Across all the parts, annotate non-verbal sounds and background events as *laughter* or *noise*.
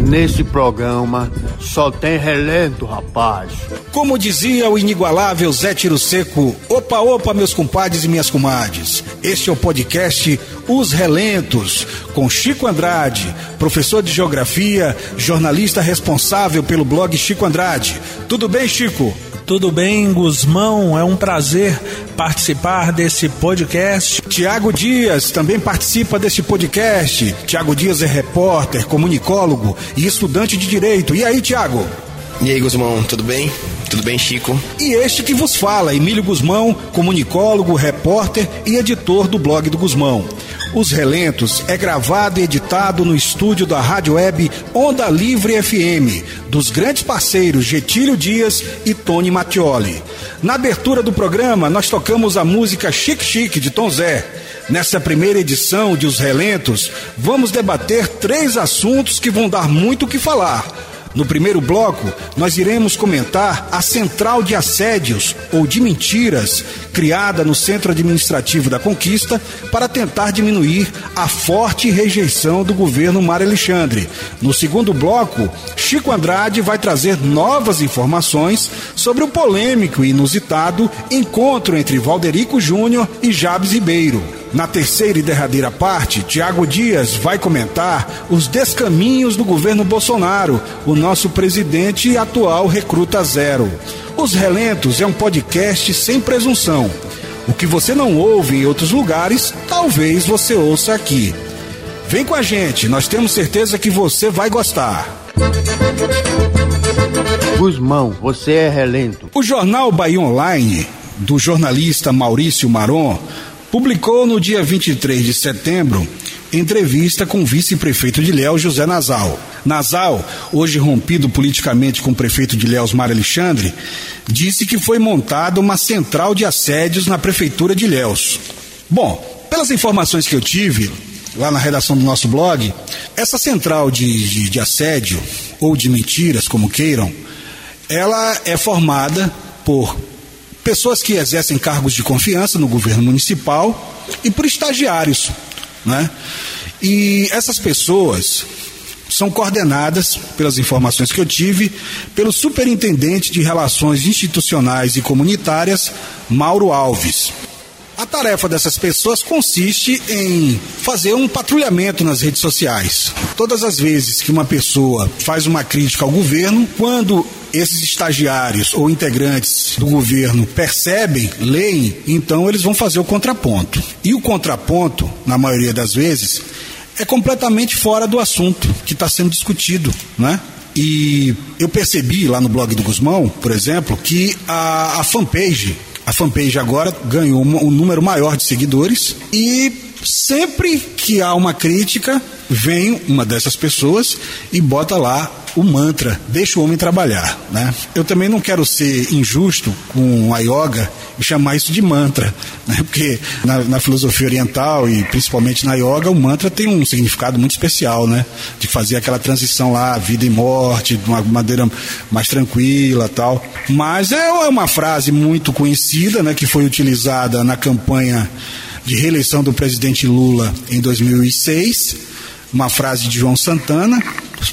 Nesse programa só tem relento, rapaz. Como dizia o inigualável Zé Tiro Seco, opa, opa, meus compadres e minhas comadres. Este é o podcast Os Relentos, com Chico Andrade, professor de geografia, jornalista responsável pelo blog Chico Andrade. Tudo bem, Chico? Tudo bem, Guzmão? É um prazer participar desse podcast. Tiago Dias também participa desse podcast. Tiago Dias é repórter, comunicólogo e estudante de direito. E aí, Tiago? E aí, Guzmão, tudo bem? Tudo bem, Chico? E este que vos fala, Emílio Guzmão, comunicólogo, repórter e editor do blog do Guzmão. Os Relentos é gravado e editado no estúdio da Rádio Web Onda Livre FM, dos grandes parceiros Getílio Dias e Tony Mattioli. Na abertura do programa, nós tocamos a música Chique Chique de Tom Zé. Nessa primeira edição de Os Relentos, vamos debater três assuntos que vão dar muito o que falar no primeiro bloco, nós iremos comentar a central de assédios ou de mentiras criada no Centro Administrativo da Conquista para tentar diminuir a forte rejeição do governo Mário Alexandre. No segundo bloco, Chico Andrade vai trazer novas informações sobre o polêmico e inusitado encontro entre Valderico Júnior e Jabes Ribeiro. Na terceira e derradeira parte, Tiago Dias vai comentar os descaminhos do governo Bolsonaro, o nosso presidente e atual recruta zero. Os Relentos é um podcast sem presunção. O que você não ouve em outros lugares, talvez você ouça aqui. Vem com a gente, nós temos certeza que você vai gostar. Guzmão, você é relento. O jornal Bahia Online, do jornalista Maurício Maron, publicou no dia 23 de setembro entrevista com o vice-prefeito de Léus, José Nasal. Nasal, hoje rompido politicamente com o prefeito de Léus, Mário Alexandre, disse que foi montada uma central de assédios na prefeitura de Léus. Bom, pelas informações que eu tive lá na redação do nosso blog, essa central de, de, de assédio, ou de mentiras, como queiram, ela é formada por pessoas que exercem cargos de confiança no governo municipal e por estagiários. Né? E essas pessoas são coordenadas, pelas informações que eu tive, pelo superintendente de Relações Institucionais e Comunitárias, Mauro Alves. A tarefa dessas pessoas consiste em fazer um patrulhamento nas redes sociais. Todas as vezes que uma pessoa faz uma crítica ao governo, quando esses estagiários ou integrantes do governo percebem, leem, então eles vão fazer o contraponto. E o contraponto, na maioria das vezes, é completamente fora do assunto que está sendo discutido, né? E eu percebi lá no blog do Guzmão, por exemplo, que a, a fanpage a fanpage agora ganhou um número maior de seguidores e sempre que há uma crítica, vem uma dessas pessoas e bota lá o mantra, deixa o homem trabalhar, né? Eu também não quero ser injusto com a yoga e chamar isso de mantra, né? Porque na, na, filosofia oriental e principalmente na yoga, o mantra tem um significado muito especial, né? De fazer aquela transição lá, vida e morte, de uma maneira mais tranquila tal. Mas é, é uma frase muito conhecida, né? Que foi utilizada na campanha de reeleição do presidente Lula em 2006, uma frase de João Santana,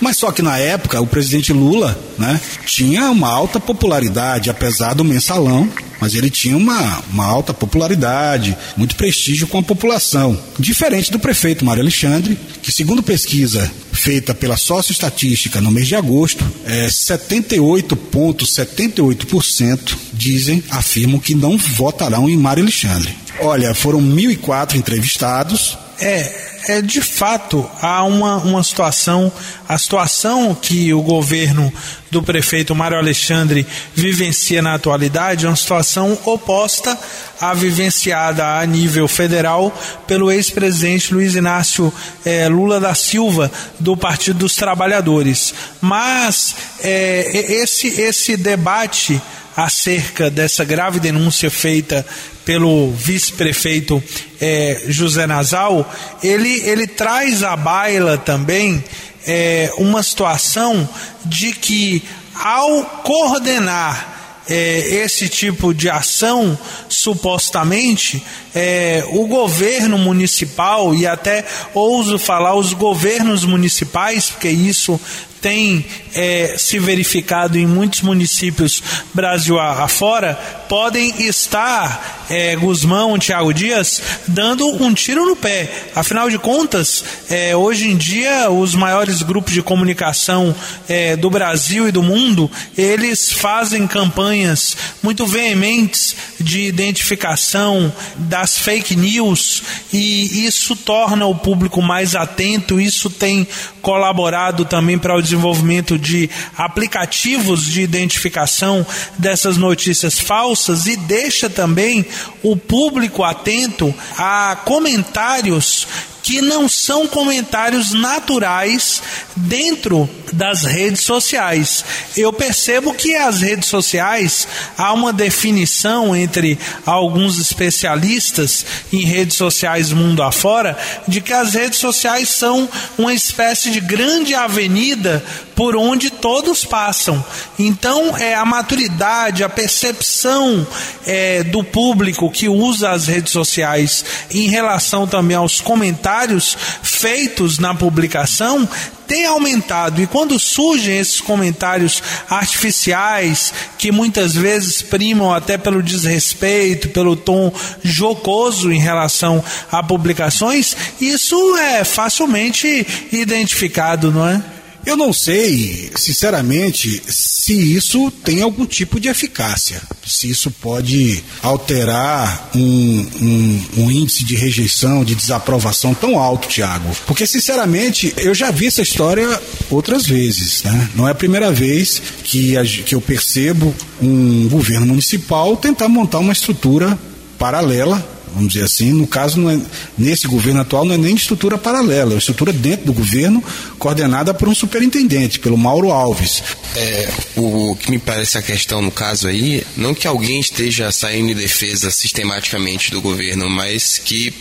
mas só que na época o presidente Lula né, tinha uma alta popularidade, apesar do mensalão, mas ele tinha uma, uma alta popularidade, muito prestígio com a população. Diferente do prefeito Mário Alexandre, que segundo pesquisa feita pela Socioestatística no mês de agosto, é 78,78% ,78 dizem, afirmam que não votarão em Mário Alexandre. Olha, foram 1.004 entrevistados. É, é, de fato há uma, uma situação, a situação que o governo do prefeito Mário Alexandre vivencia na atualidade é uma situação oposta à vivenciada a nível federal pelo ex-presidente Luiz Inácio é, Lula da Silva do Partido dos Trabalhadores. Mas é, esse, esse debate acerca dessa grave denúncia feita pelo vice-prefeito é, José Nasal, ele, ele traz à baila também é, uma situação de que, ao coordenar é, esse tipo de ação, supostamente, é, o governo municipal e até ouso falar os governos municipais, porque isso tem é, se verificado em muitos municípios Brasil afora, podem estar, é, Guzmão, Tiago Dias, dando um tiro no pé. Afinal de contas, é, hoje em dia, os maiores grupos de comunicação é, do Brasil e do mundo, eles fazem campanhas muito veementes de identificação das fake news e isso torna o público mais atento, isso tem colaborado também para o desenvolvimento de aplicativos de identificação dessas notícias falsas e deixa também o público atento a comentários que não são comentários naturais dentro das redes sociais. Eu percebo que as redes sociais há uma definição entre alguns especialistas em redes sociais mundo afora de que as redes sociais são uma espécie de grande avenida por onde todos passam. Então, é a maturidade, a percepção é, do público que usa as redes sociais em relação também aos comentários feitos na publicação tem aumentado e quando surgem esses comentários artificiais que muitas vezes primam até pelo desrespeito, pelo tom jocoso em relação a publicações, isso é facilmente identificado, não é? Eu não sei, sinceramente, se isso tem algum tipo de eficácia, se isso pode alterar um, um, um, índice de rejeição, de desaprovação tão alto, Tiago. Porque, sinceramente, eu já vi essa história outras vezes. Né? Não é a primeira vez que, que eu percebo um governo municipal tentar montar uma estrutura paralela vamos dizer assim. No caso, é, nesse governo atual, não é nem estrutura paralela, é uma estrutura dentro do governo, coordenada por um superintendente, pelo Mauro Alves. É, o que me parece a questão no caso aí, não que alguém esteja saindo em defesa sistematicamente do governo, mas que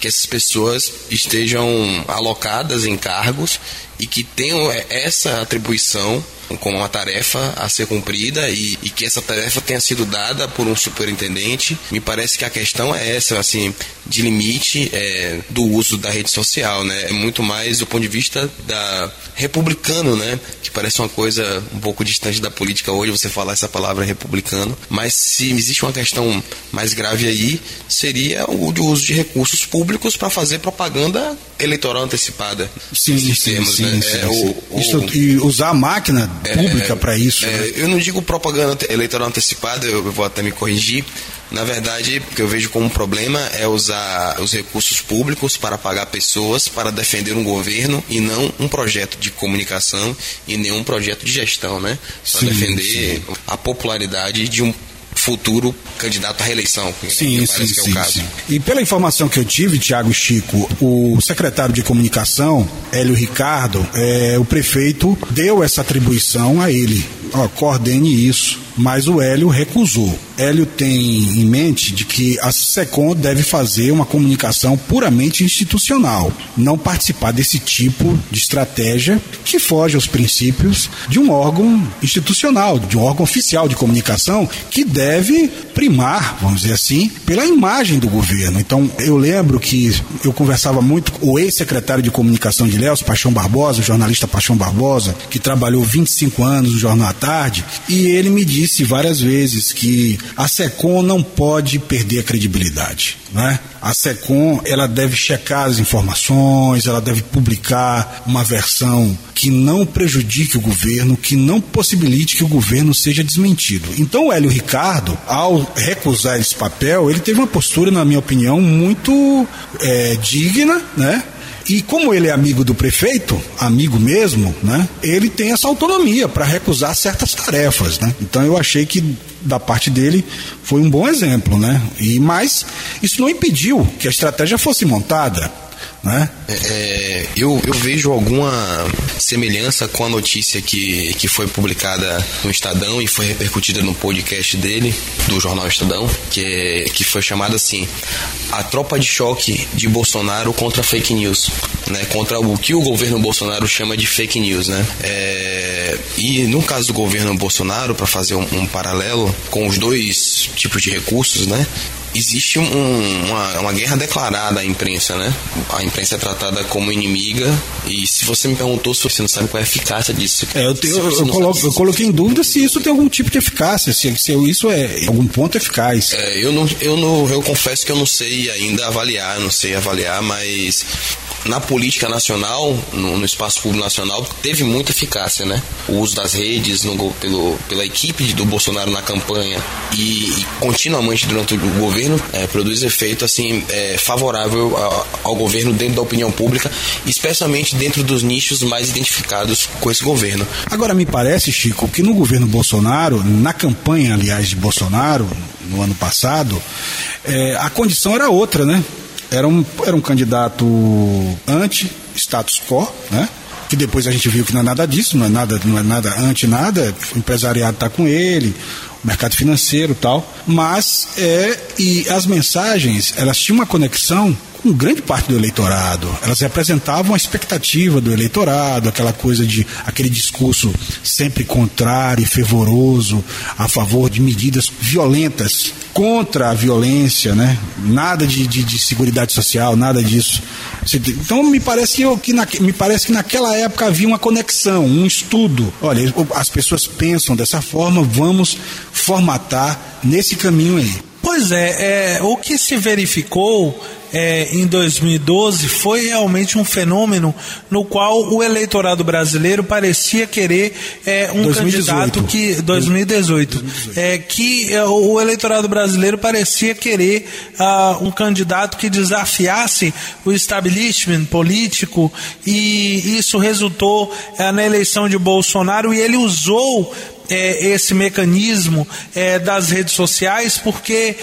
que essas pessoas estejam alocadas em cargos e que tenham essa atribuição como uma tarefa a ser cumprida e, e, que essa tarefa tenha sido dada por um superintendente. Me parece que a questão é essa, assim, de limite é, do uso da rede social, né? É muito mais do ponto de vista da republicano, né? Que parece uma coisa um pouco distante da política hoje você falar essa palavra republicano, mas se existe uma questão mais grave aí, seria o de uso de recursos públicos para fazer propaganda eleitoral antecipada. Sim, sim, termos, sim, né? sim, é, sim. O, Isso, o, e usar a máquina é, pública para isso. É, né? Eu não digo propaganda eleitoral antecipada, eu vou até me corrigir. Na verdade, o que eu vejo como um problema é usar os recursos públicos para pagar pessoas para defender um governo e não um projeto de comunicação e nenhum projeto de gestão, né? Para defender sim. a popularidade de um futuro candidato à reeleição. Sim, sim, sim, é sim, E pela informação que eu tive, Tiago Chico, o secretário de comunicação, Hélio Ricardo, é, o prefeito deu essa atribuição a ele. Ó, coordene isso mas o Hélio recusou. Hélio tem em mente de que a SECOM deve fazer uma comunicação puramente institucional, não participar desse tipo de estratégia que foge aos princípios de um órgão institucional, de um órgão oficial de comunicação que deve primar, vamos dizer assim, pela imagem do governo. Então, eu lembro que eu conversava muito com o ex-secretário de comunicação de Léus, Paixão Barbosa, o jornalista Paixão Barbosa, que trabalhou 25 anos no Jornal à Tarde, e ele me disse disse várias vezes que a SECOM não pode perder a credibilidade. Né? A SECOM ela deve checar as informações, ela deve publicar uma versão que não prejudique o governo, que não possibilite que o governo seja desmentido. Então o Hélio Ricardo, ao recusar esse papel, ele teve uma postura, na minha opinião, muito é, digna, né? E como ele é amigo do prefeito, amigo mesmo, né? Ele tem essa autonomia para recusar certas tarefas, né? Então eu achei que da parte dele foi um bom exemplo, né? E mas isso não impediu que a estratégia fosse montada. Né? É, é, eu, eu vejo alguma semelhança com a notícia que, que foi publicada no Estadão e foi repercutida no podcast dele, do jornal Estadão, que, é, que foi chamada assim: A tropa de choque de Bolsonaro contra fake news. Né, contra o que o governo Bolsonaro chama de fake news. Né? É, e no caso do governo Bolsonaro, para fazer um, um paralelo com os dois tipos de recursos, né? Existe um, uma, uma, guerra declarada à imprensa, né? A imprensa é tratada como inimiga e se você me perguntou se você não sabe qual é a eficácia disso. É, eu, tenho, eu, coloco, eu, coloquei em dúvida se isso tem algum tipo de eficácia, se, se isso é algum ponto eficaz. É, eu, não, eu, não, eu confesso que eu não sei ainda avaliar, não sei avaliar, mas na política nacional, no, no, espaço público nacional, teve muita eficácia, né? O uso das redes no, pelo, pela equipe do Bolsonaro na campanha e, e continuamente durante o governo é, produz efeito assim é, favorável a, ao governo dentro da opinião pública, especialmente dentro dos nichos mais identificados com esse governo. Agora me parece, Chico, que no governo Bolsonaro, na campanha, aliás, de Bolsonaro no ano passado, é, a condição era outra, né? Era um, era um candidato anti-status quo, né? que depois a gente viu que não é nada disso, não é nada, não é nada anti nada, o empresariado está com ele, o mercado financeiro tal, mas é e as mensagens elas tinham uma conexão com grande parte do eleitorado. Elas representavam a expectativa do eleitorado, aquela coisa de aquele discurso sempre contrário e fervoroso a favor de medidas violentas contra a violência, né? Nada de, de, de seguridade social, nada disso. Então me parece que, que na, me parece que naquela época havia uma conexão, um estudo. Olha, as pessoas pensam dessa forma, vamos formatar nesse caminho aí. Pois é, é o que se verificou é, em 2012 foi realmente um fenômeno no qual o eleitorado brasileiro parecia querer é, um 2018. candidato que 2018, 2018. É, que é, o eleitorado brasileiro parecia querer uh, um candidato que desafiasse o establishment político e isso resultou uh, na eleição de Bolsonaro e ele usou é, esse mecanismo é, das redes sociais, porque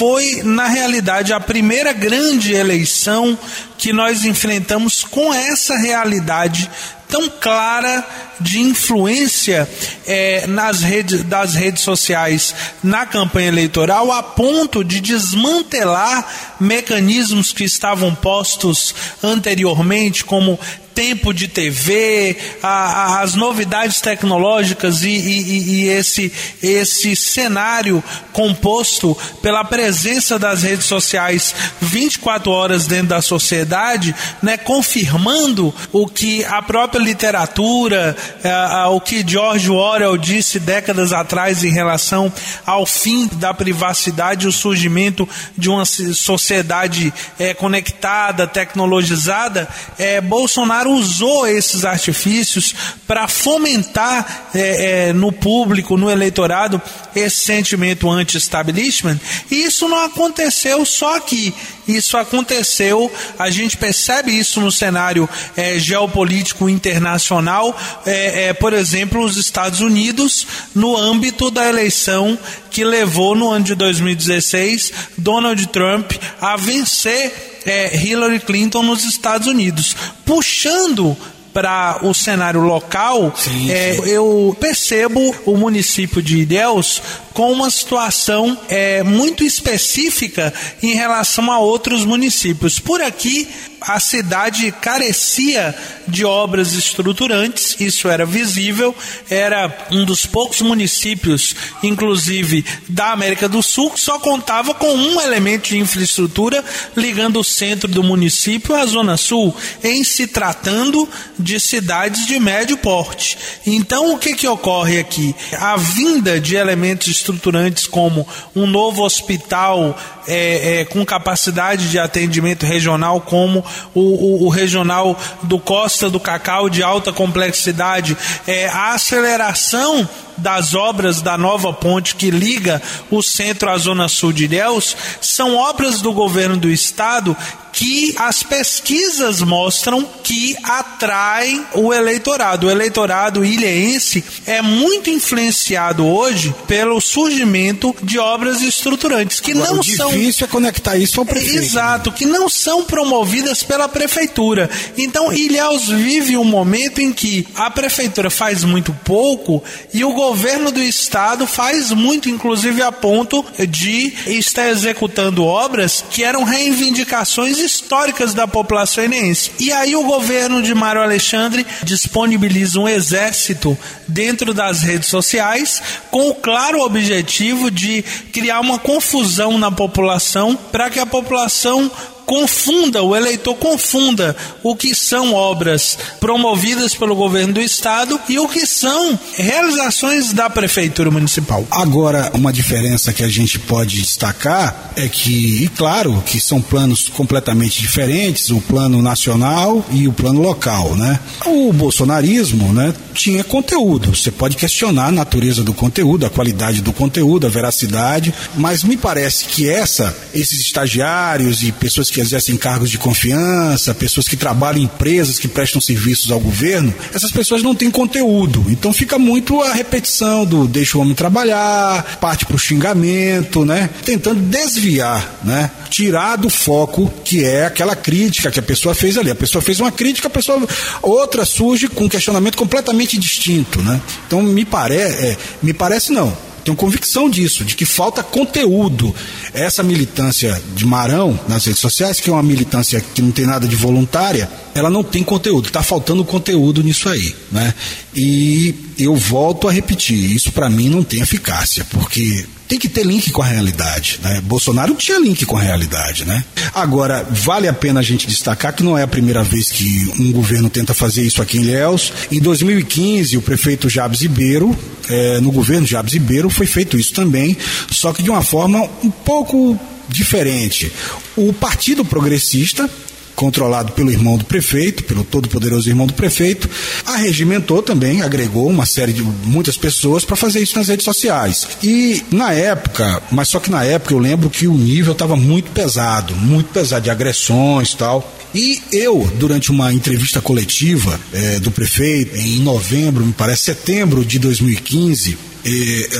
foi, na realidade, a primeira grande eleição que nós enfrentamos com essa realidade tão clara de influência é, nas redes, das redes sociais na campanha eleitoral, a ponto de desmantelar mecanismos que estavam postos anteriormente, como tempo de TV, a, a, as novidades tecnológicas e, e, e, esse, esse cenário composto pela presença das redes sociais 24 horas dentro da sociedade, né, confirmando o que a própria literatura, a, o que George Orwell disse décadas atrás em relação ao fim da privacidade o surgimento de uma sociedade é, conectada, tecnologizada, é, Bolsonaro usou esses artifícios para fomentar é, no público, no eleitorado, esse sentimento anti-establishment. E isso não aconteceu só aqui. Isso aconteceu, a gente percebe isso no cenário é, geopolítico internacional, é, é, por exemplo, os Estados Unidos, no âmbito da eleição que levou no ano de 2016 Donald Trump a vencer é, Hillary Clinton nos Estados Unidos, puxando para o cenário local, sim, é, sim. eu percebo o município de Ilhéus com uma situação é, muito específica em relação a outros municípios. Por aqui, a cidade carecia de obras estruturantes, isso era visível, era um dos poucos municípios, inclusive da América do Sul, que só contava com um elemento de infraestrutura ligando o centro do município à Zona Sul, em se tratando de cidades de médio porte. Então, o que, que ocorre aqui? A vinda de elementos estruturantes como um novo hospital é, é, com capacidade de atendimento regional, como o, o, o, regional do Costa do Cacau de alta complexidade, é, a aceleração das obras da nova ponte que liga o centro à zona sul de Ilhéus são obras do governo do estado que as pesquisas mostram que atraem o eleitorado. O eleitorado ilhense é muito influenciado hoje pelo surgimento de obras estruturantes que Agora, não o são difícil é conectar isso ao prefeito. Exato, que não são promovidas pela prefeitura. Então, Ilhéus vive um momento em que a prefeitura faz muito pouco e o governo governo do estado faz muito, inclusive a ponto de estar executando obras que eram reivindicações históricas da população enense. E aí o governo de Mário Alexandre disponibiliza um exército dentro das redes sociais com o claro objetivo de criar uma confusão na população para que a população confunda, o eleitor confunda o que são obras promovidas pelo governo do estado e o que são realizações da prefeitura municipal. Agora, uma diferença que a gente pode destacar é que, e claro, que são planos completamente diferentes, o plano nacional e o plano local, né? O bolsonarismo, né, tinha conteúdo. Você pode questionar a natureza do conteúdo, a qualidade do conteúdo, a veracidade, mas me parece que essa, esses estagiários e pessoas que exercem cargos de confiança, pessoas que trabalham em empresas que prestam serviços ao governo, essas pessoas não têm conteúdo. Então fica muito a repetição do deixa o homem trabalhar, parte para o xingamento, né? Tentando desviar, né? Tirar do foco que é aquela crítica que a pessoa fez ali. A pessoa fez uma crítica, a pessoa outra surge com um questionamento completamente distinto, né? Então me parece, é, me parece não tenho convicção disso, de que falta conteúdo. Essa militância de Marão nas redes sociais, que é uma militância que não tem nada de voluntária, ela não tem conteúdo. Está faltando conteúdo nisso aí, né? E eu volto a repetir, isso para mim não tem eficácia, porque tem que ter link com a realidade. Né? Bolsonaro tinha link com a realidade. Né? Agora, vale a pena a gente destacar que não é a primeira vez que um governo tenta fazer isso aqui em Ilhéus. Em 2015, o prefeito Jabes Ribeiro, é, no governo Jabes Ribeiro, foi feito isso também, só que de uma forma um pouco diferente. O Partido Progressista controlado pelo irmão do prefeito, pelo todo-poderoso irmão do prefeito, arregimentou também, agregou uma série de muitas pessoas para fazer isso nas redes sociais. E na época, mas só que na época eu lembro que o nível estava muito pesado, muito pesado de agressões tal. E eu, durante uma entrevista coletiva é, do prefeito, em novembro, me parece setembro de 2015,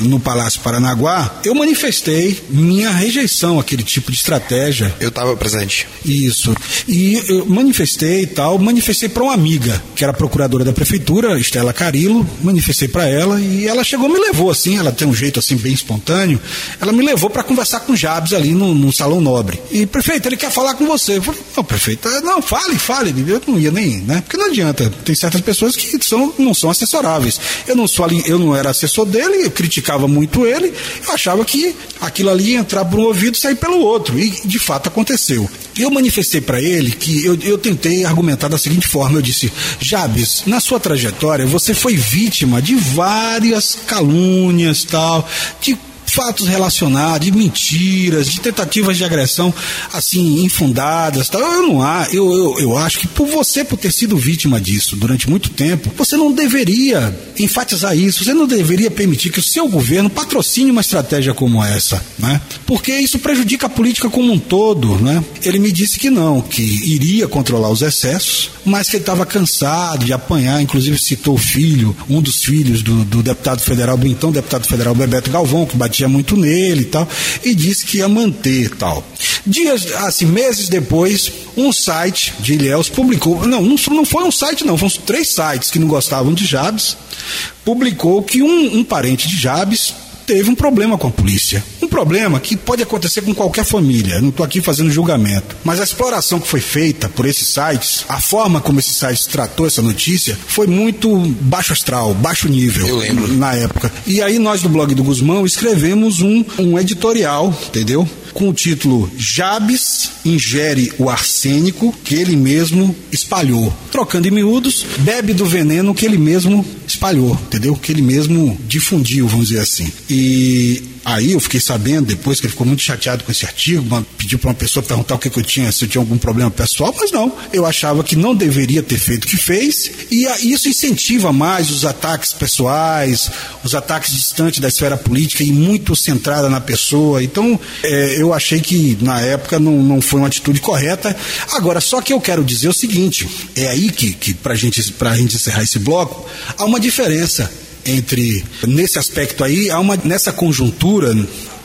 no Palácio Paranaguá, eu manifestei minha rejeição àquele tipo de estratégia. Eu estava presente. Isso. E eu manifestei e tal, manifestei para uma amiga, que era procuradora da prefeitura, Estela Carilo, manifestei para ela e ela chegou me levou assim, ela tem um jeito assim bem espontâneo, ela me levou para conversar com o Jabes ali no, no, Salão Nobre. E, prefeito, ele quer falar com você. Eu falei, não, prefeito, não, fale, fale. Eu não ia nem, né? Porque não adianta. Tem certas pessoas que são, não são assessoráveis. Eu não sou ali, eu não era assessor dele, ele, eu criticava muito ele, eu achava que aquilo ali ia entrar por um ouvido e sair pelo outro. E de fato aconteceu. Eu manifestei para ele que eu, eu tentei argumentar da seguinte forma: eu disse, Jabes, na sua trajetória você foi vítima de várias calúnias, tal, de fatos relacionados, de mentiras, de tentativas de agressão, assim, infundadas. Tal. Eu não há, eu, eu, eu acho que por você, por ter sido vítima disso durante muito tempo, você não deveria enfatizar isso, você não deveria permitir que o seu governo patrocine uma estratégia como essa, né? Porque isso prejudica a política como um todo, né? Ele me disse que não, que iria controlar os excessos, mas que ele estava cansado de apanhar, inclusive citou o filho, um dos filhos do, do deputado federal, do então deputado federal Bebeto Galvão, que batia muito nele e tal, e disse que ia manter tal. Dias, assim, meses depois, um site de Ilhéus publicou, não, não foi um site não, foram três sites que não gostavam de Jabes, publicou que um, um parente de Jabes teve um problema com a polícia. Um problema que pode acontecer com qualquer família. Eu não estou aqui fazendo julgamento. Mas a exploração que foi feita por esses sites, a forma como esses sites tratou essa notícia, foi muito baixo astral, baixo nível. Eu lembro. Na época. E aí nós do blog do Guzmão escrevemos um, um editorial, entendeu? Com o título Jabes ingere o arsênico que ele mesmo espalhou. Trocando em miúdos, bebe do veneno que ele mesmo espalhou, entendeu? Que ele mesmo difundiu, vamos dizer assim. E Aí eu fiquei sabendo depois que ele ficou muito chateado com esse artigo, pediu para uma pessoa perguntar o que, que, eu tinha, se eu tinha algum problema pessoal, mas não. Eu achava que não deveria ter feito o que fez, e isso incentiva mais os ataques pessoais, os ataques distantes da esfera política e muito centrada na pessoa. Então, é, eu achei que na época não, não foi uma atitude correta. Agora, só que eu quero dizer o seguinte: é aí que, que para gente, a gente encerrar esse bloco, há uma diferença entre nesse aspecto aí há uma nessa conjuntura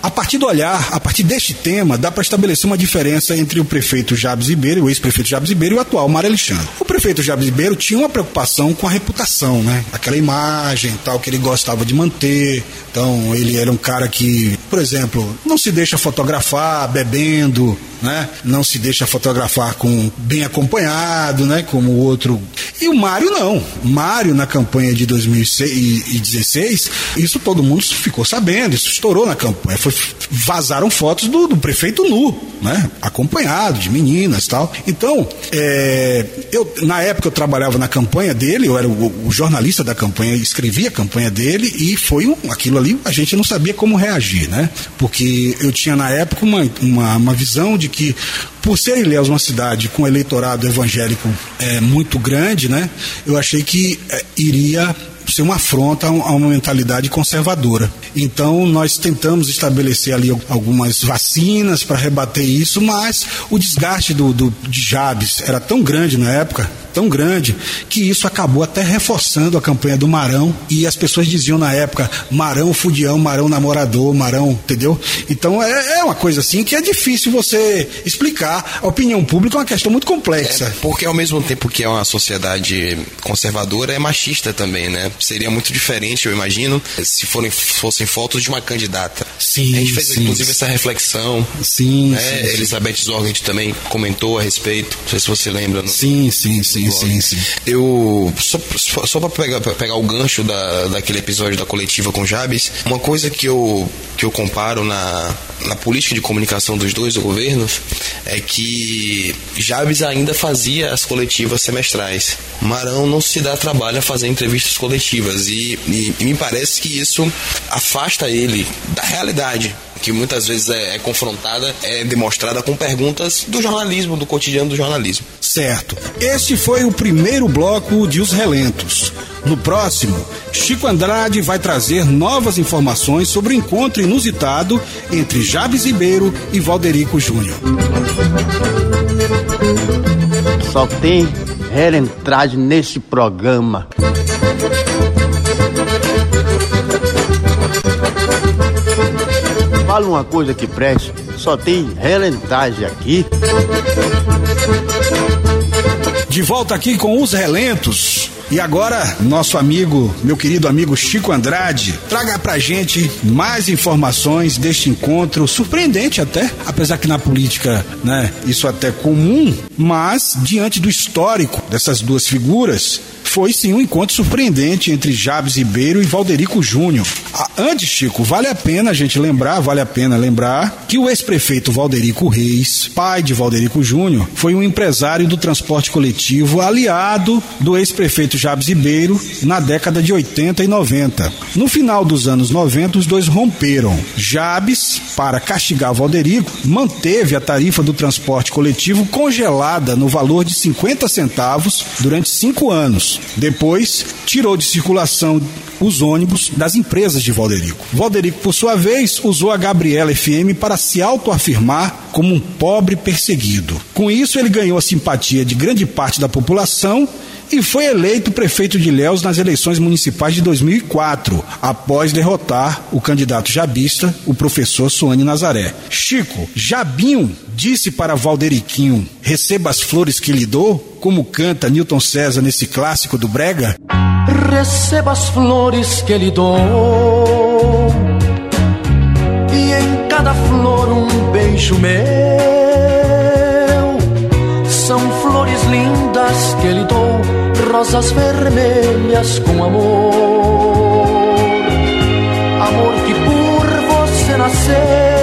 A partir do olhar, a partir deste tema, dá para estabelecer uma diferença entre o prefeito Jabes Ribeiro, o ex-prefeito Jabes Ribeiro e o atual Mário Alexandre. O prefeito Jabes Ribeiro tinha uma preocupação com a reputação, né? Aquela imagem tal que ele gostava de manter. Então, ele era um cara que, por exemplo, não se deixa fotografar bebendo, né? Não se deixa fotografar com bem acompanhado, né? Como o outro. E o Mário não. Mário na campanha de 2016, isso todo mundo ficou sabendo, isso estourou na campanha. Foi, vazaram fotos do, do prefeito nu, né? Acompanhado de meninas, tal. Então, é, eu na época eu trabalhava na campanha dele, eu era o, o jornalista da campanha, escrevia a campanha dele e foi um, aquilo ali a gente não sabia como reagir, né? Porque eu tinha na época uma, uma, uma visão de que por ser Ilhéus uma cidade com eleitorado evangélico é, muito grande, né? Eu achei que é, iria ser uma afronta a uma mentalidade conservadora. Então, nós tentamos estabelecer ali algumas vacinas para rebater isso, mas o desgaste do, do, de Jabes era tão grande na época tão grande que isso acabou até reforçando a campanha do Marão e as pessoas diziam na época Marão fudião, Marão namorador, Marão, entendeu? Então é, é uma coisa assim que é difícil você explicar. A opinião pública é uma questão muito complexa. É, porque ao mesmo tempo que é uma sociedade conservadora, é machista também, né? Seria muito diferente, eu imagino, se forem, fossem fotos de uma candidata. Sim. A gente fez sim, inclusive essa reflexão. Sim, né? sim, sim. Elizabeth Zorgent também comentou a respeito. Não sei se você lembra. Sim, sim, sim sim, sim, sim. Eu, só, só pra pegar, pra pegar o gancho da, daquele episódio da coletiva com Jabes, uma coisa que eu, que eu comparo na, na política de comunicação dos dois governos é que Jabes ainda fazia as coletivas semestrais. Marão não se dá trabalho a fazer entrevistas coletivas e, e, e me parece que isso afasta ele da realidade que muitas vezes é, é, confrontada, é demonstrada com perguntas do jornalismo, do cotidiano do jornalismo. Certo. Este foi o primeiro bloco de Os Relentos. No próximo, Chico Andrade vai trazer novas informações sobre o encontro inusitado entre Jabes Ribeiro e Valderico Júnior. Só tem relentragem neste programa. Fala uma coisa que preste, só tem relentagem aqui. De volta aqui com os relentos. E agora, nosso amigo, meu querido amigo Chico Andrade, traga pra gente mais informações deste encontro, surpreendente até, apesar que na política, né, isso até é comum, mas diante do histórico dessas duas figuras, foi sim um encontro surpreendente entre Jabes Ribeiro e Valderico Júnior. Antes, Chico, vale a pena a gente lembrar, vale a pena lembrar que o ex-prefeito Valderico Reis, pai de Valderico Júnior, foi um empresário do transporte coletivo aliado do ex-prefeito Jabes Ribeiro na década de 80 e 90. No final dos anos 90, os dois romperam. Jabes, para castigar Valderico, manteve a tarifa do transporte coletivo congelada no valor de 50 centavos durante cinco anos. Depois, tirou de circulação os ônibus das empresas de Valderico. Valderico, por sua vez, usou a Gabriela FM para se autoafirmar como um pobre perseguido. Com isso, ele ganhou a simpatia de grande parte da população e foi eleito prefeito de Ilhéus nas eleições municipais de 2004, após derrotar o candidato jabista, o professor Suane Nazaré. Chico, Jabinho disse para Valderiquinho: receba as flores que lhe dou, como canta Newton César nesse clássico do Brega? Receba as flores que lhe dou, e em cada flor um beijo meu. São flores lindas que lhe dou, rosas vermelhas com amor. Amor que por você nasceu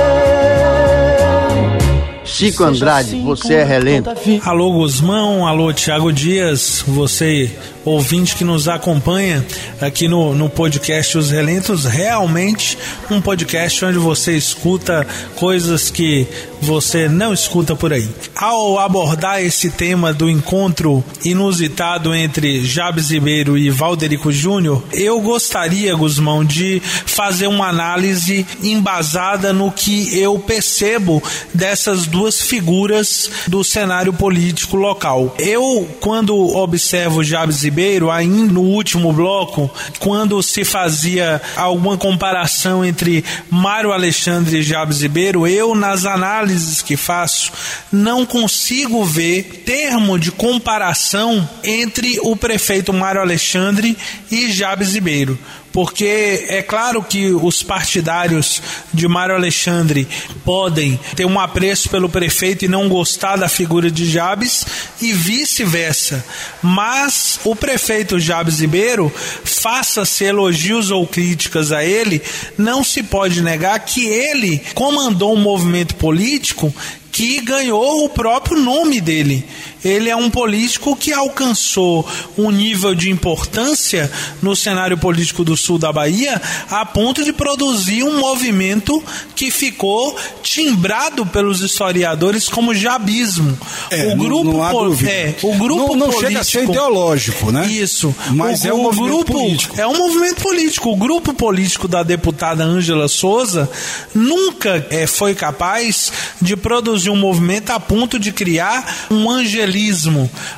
Chico Andrade, você é relento. Alô Guzmão, alô Tiago Dias, você ouvinte que nos acompanha aqui no, no podcast Os Relentos, realmente um podcast onde você escuta coisas que você não escuta por aí. Ao abordar esse tema do encontro inusitado entre Jabes Ribeiro e Valderico Júnior, eu gostaria, Guzmão, de fazer uma análise embasada no que eu percebo dessas duas figuras do cenário político local. Eu, quando observo Jabes Ribeiro, Ribeiro, ainda no último bloco, quando se fazia alguma comparação entre Mário Alexandre e Jabes Ribeiro, eu, nas análises que faço, não consigo ver termo de comparação entre o prefeito Mário Alexandre e Jabes Ribeiro porque é claro que os partidários de Mário Alexandre podem ter um apreço pelo prefeito e não gostar da figura de Jabes e vice-versa. Mas o prefeito Jabes Ribeiro, faça-se elogios ou críticas a ele, não se pode negar que ele comandou um movimento político que ganhou o próprio nome dele. Ele é um político que alcançou um nível de importância no cenário político do sul da Bahia a ponto de produzir um movimento que ficou timbrado pelos historiadores como jabismo. É, o grupo não, não é, o grupo não, não político, chega a ser ideológico, né? Isso. Mas o, é um o grupo político. é um movimento político. O grupo político da deputada Ângela Souza nunca é, foi capaz de produzir um movimento a ponto de criar um angelismo.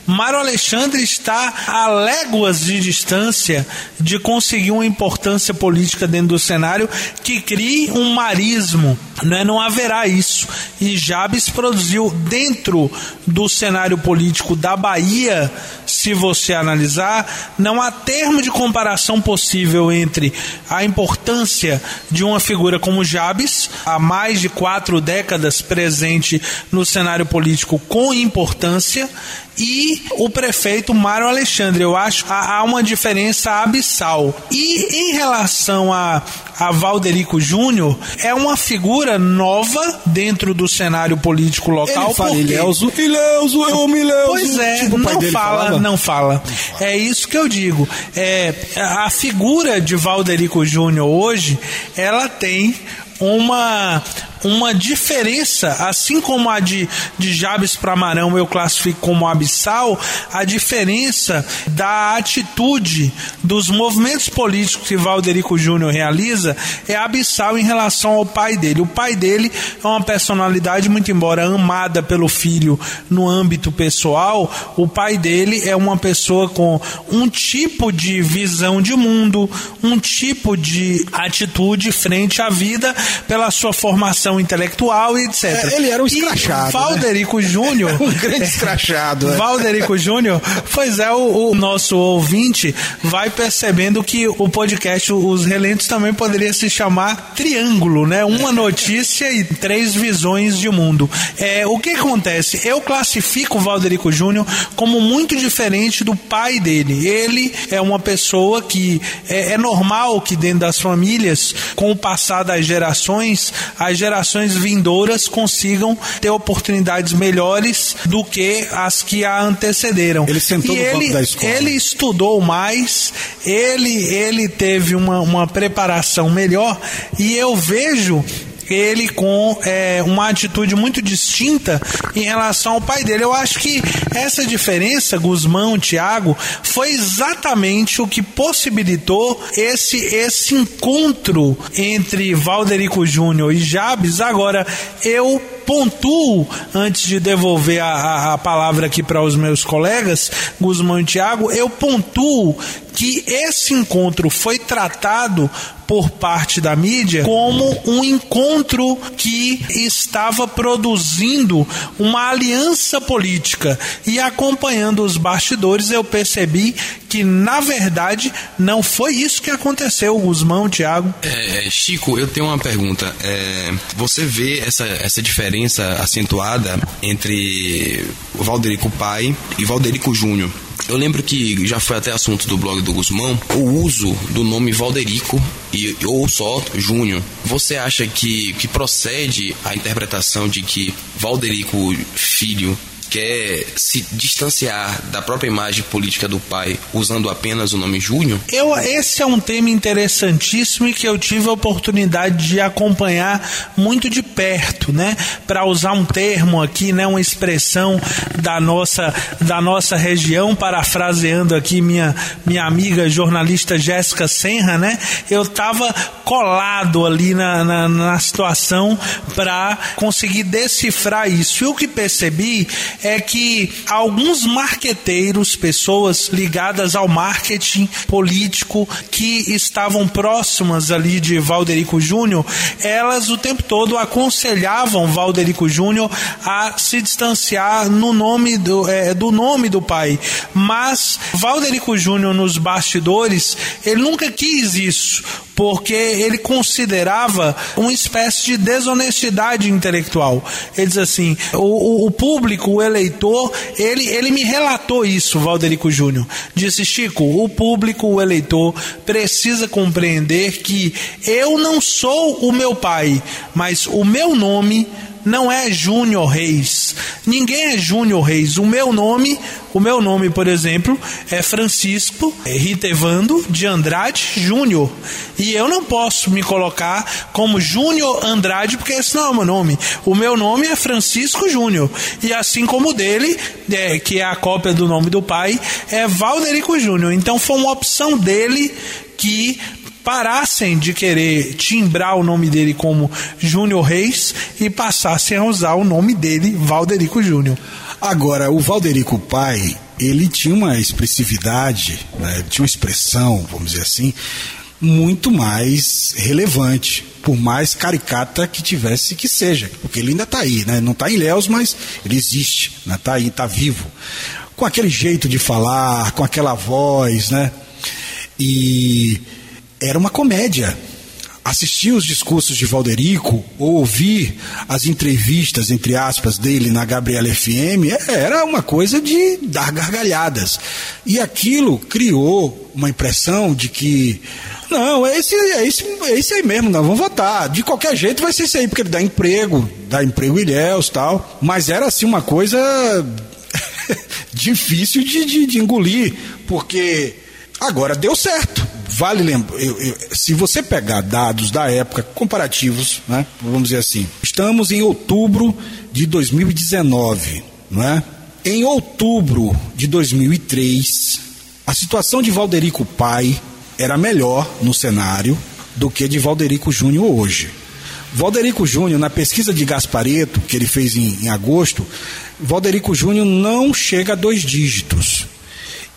Mário Alexandre está a léguas de distância de conseguir uma importância política dentro do cenário que crie um marismo. Né? Não haverá isso. E Jabes produziu dentro do cenário político da Bahia, se você analisar, não há termo de comparação possível entre a importância de uma figura como Jabes, há mais de quatro décadas presente no cenário político com importância, e o prefeito Mário Alexandre. Eu acho que há uma diferença abissal. E em relação a, a Valderico Júnior, é uma figura nova dentro do cenário político local. Ele fala porque... Ileuso, Ileuso, eu amo Ileuso. Pois é, Tipo não fala, falava. não fala. É isso que eu digo. É, a figura de Valderico Júnior hoje, ela tem uma uma diferença, assim como a de, de Jabes para Marão eu classifico como abissal, a diferença da atitude dos movimentos políticos que Valderico Júnior realiza é abissal em relação ao pai dele. O pai dele é uma personalidade, muito embora amada pelo filho no âmbito pessoal, o pai dele é uma pessoa com um tipo de visão de mundo, um tipo de atitude frente à vida pela sua formação intelectual e etc. É, ele era um escrachado, E Valderico Júnior. *laughs* Um grande escrachado. é. Valderico Júnior, pois é, o, o nosso ouvinte vai percebendo que o podcast Os Relentos também poderia se chamar Triângulo, né? Uma notícia e três visões de mundo. É, o que acontece? Eu classifico o Valderico Júnior como muito diferente do pai dele. Ele é uma pessoa que é, é normal que dentro das famílias, com o passar das gerações, as gerações vindouras consigam ter oportunidades melhores do que as que a antecederam. Ele sentou e no banco ele, da escola. ele estudou mais, ele, ele teve uma, uma preparação melhor e eu vejo ele com é, uma atitude muito distinta em relação ao pai dele. Eu acho que essa diferença, Guzmão, Thiago, foi exatamente o que possibilitou esse, esse encontro entre Valderico Júnior e Jabes. Agora, eu pontuo, antes de devolver a, a, a palavra aqui para os meus colegas, Guzmão e Thiago, eu pontuo que esse encontro foi tratado por parte da mídia como um encontro que estava produzindo uma aliança política e acompanhando os bastidores eu percebi que na verdade não foi isso que aconteceu, Guzmão, Thiago. É, Chico, eu tenho uma pergunta. É, você vê essa, essa diferença acentuada entre o Valderico pai e Valderico Júnior? Eu lembro que já foi até assunto do blog do Guzmão o uso do nome Valderico e, ou só Júnior. Você acha que, que procede a interpretação de que Valderico Filho quer se distanciar da própria imagem política do pai usando apenas o nome Júnior? Eu, esse é um tema interessantíssimo e que eu tive a oportunidade de acompanhar muito de perto, né? Para usar um termo aqui, né? Uma expressão da nossa, da nossa região, parafraseando aqui minha, minha amiga jornalista Jéssica Senra, né? Eu estava colado ali na, na, na situação para conseguir decifrar isso. E o que percebi é que alguns marqueteiros, pessoas ligadas ao marketing político que estavam próximas ali de Valderico Júnior, elas o tempo todo aconselhavam Valderico Júnior a se distanciar no nome do, é, do nome do pai. Mas Valderico Júnior nos bastidores, ele nunca quis isso porque ele considerava uma espécie de desonestidade intelectual. Ele diz assim: o, o, público, o eleitor, ele, ele me relatou isso, Valderico Júnior. Disse: Chico, o público, o eleitor, precisa compreender que eu não sou o meu pai, mas o meu nome não é Júnior Reis. Ninguém é Júnior Reis. O meu nome, o meu nome, por exemplo, é Francisco Ritevando de Andrade Júnior. E eu não posso me colocar como Júnior Andrade, porque esse não é o meu nome. O meu nome é Francisco Júnior. E assim como o dele, é, que é a cópia do nome do pai, é Valderico Júnior. Então foi uma opção dele que parassem de querer timbrar o nome dele como Júnior Reis e passassem a usar o nome dele, Valderico Júnior. Agora, o Valderico pai, ele tinha uma expressividade, né, tinha uma expressão, vamos dizer assim, muito mais relevante, por mais caricata que tivesse que seja, porque ele ainda está aí, né? Não está em Léus, mas ele existe, né? Tá aí, está vivo. Com aquele jeito de falar, com aquela voz, né? E era uma comédia. Assistir os discursos de Valderico, ou ouvir as entrevistas, entre aspas, dele na Gabriela FM, é, era uma coisa de dar gargalhadas. E aquilo criou uma impressão de que não, é esse, é esse, é esse aí mesmo, nós vamos votar. De qualquer jeito vai ser isso aí, porque ele dá emprego, dá emprego Ilhéus tal. Mas era assim uma coisa *laughs* difícil de, de, de engolir, porque agora deu certo vale lembrar, se você pegar dados da época comparativos, né, vamos dizer assim, estamos em outubro de 2019, não é? Em outubro de 2003, a situação de Valderico Pai era melhor no cenário do que de Valderico Júnior hoje. Valderico Júnior, na pesquisa de Gaspareto, que ele fez em, em agosto, Valderico Júnior não chega a dois dígitos.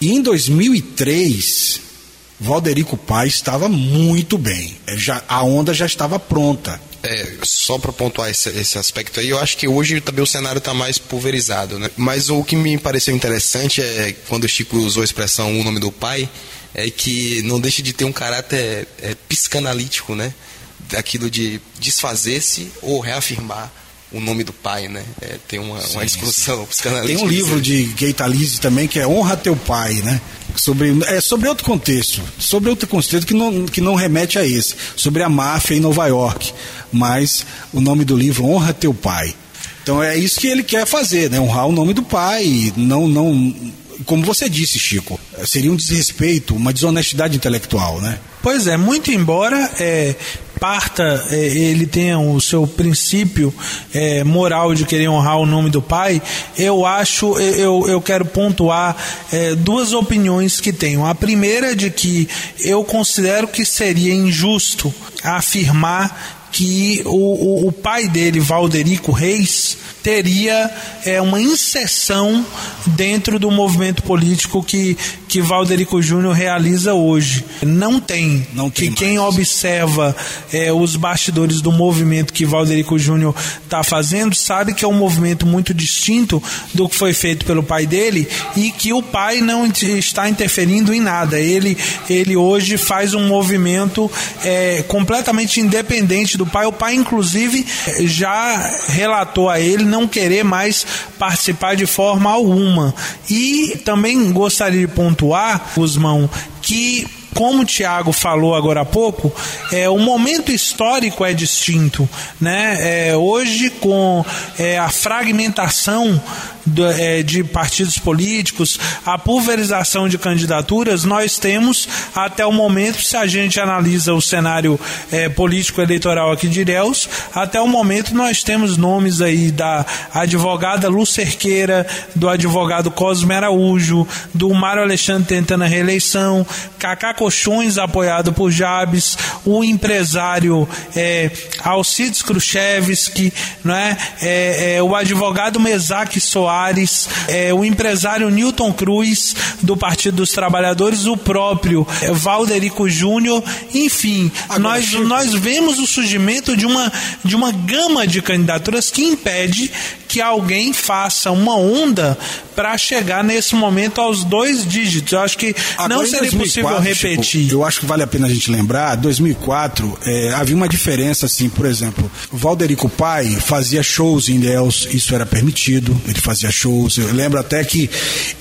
E em 2003, Valderico Pai estava muito bem. É, já, a onda já estava pronta. É, só para pontuar esse, esse, aspecto aí, eu acho que hoje também o cenário está mais pulverizado, né? Mas o que me pareceu interessante é quando o Chico usou a expressão o nome do pai, é que não deixa de ter um caráter é, psicanalítico, né? Daquilo de desfazer-se ou reafirmar o nome do pai, né? É, tem uma, sim, uma discussão psicanalítica. Tem um livro de Gaitalize também que é Honra Teu Pai, né? Sobre, é sobre outro contexto, sobre outro contexto que não, que não remete a esse, sobre a máfia em Nova York. Mas o nome do livro Honra Teu Pai. Então é isso que ele quer fazer, né? Honrar o nome do pai, não, não, como você disse, Chico, seria um desrespeito, uma desonestidade intelectual, né? Pois é, muito embora é, parta, é, ele tenha o seu princípio é, moral de querer honrar o nome do pai, eu acho, eu, eu quero pontuar é, duas opiniões que tenho. A primeira é de que eu considero que seria injusto afirmar que o, o, o, pai dele, Valderico Reis, teria é, uma inserção dentro do movimento político que, que Valderico Júnior realiza hoje. Não tem. Não tem que quem observa é, os bastidores do movimento que Valderico Júnior está fazendo sabe que é um movimento muito distinto do que foi feito pelo pai dele e que o pai não está interferindo em nada. Ele, ele hoje faz um movimento é, completamente independente do pai. O pai, inclusive, já relatou a ele não querer mais participar de forma alguma. E também gostaria de pontuar, Guzmão, que como o Tiago falou agora há pouco, é, o momento histórico é distinto. Né? É, hoje, com é, a fragmentação do, é, de partidos políticos, a pulverização de candidaturas, nós temos até o momento, se a gente analisa o cenário é, político eleitoral aqui de Ilhéus, até o momento nós temos nomes aí da advogada Lu Cerqueira, do advogado Cosme Araújo, do Mário Alexandre tentando a reeleição, Cacá Cochões apoiado por Jabes, o empresário é, Alcides Khrushchevski, não é? É, é, o advogado Mesaque Soares, Soares, é, o empresário Newton Cruz, do Partido dos Trabalhadores, o próprio é, Valderico Júnior, enfim, Agora, nós, nós vemos o surgimento de uma, de uma gama de candidaturas que impede que alguém faça uma onda para chegar nesse momento aos dois dígitos. Eu acho que Agora, não seria 2004, possível repetir. Tipo, eu acho que vale a pena a gente lembrar, 2004 é, havia uma diferença assim, por exemplo, Valderico Pai fazia shows em Deus, isso era permitido, ele fazia shows. Eu lembro até que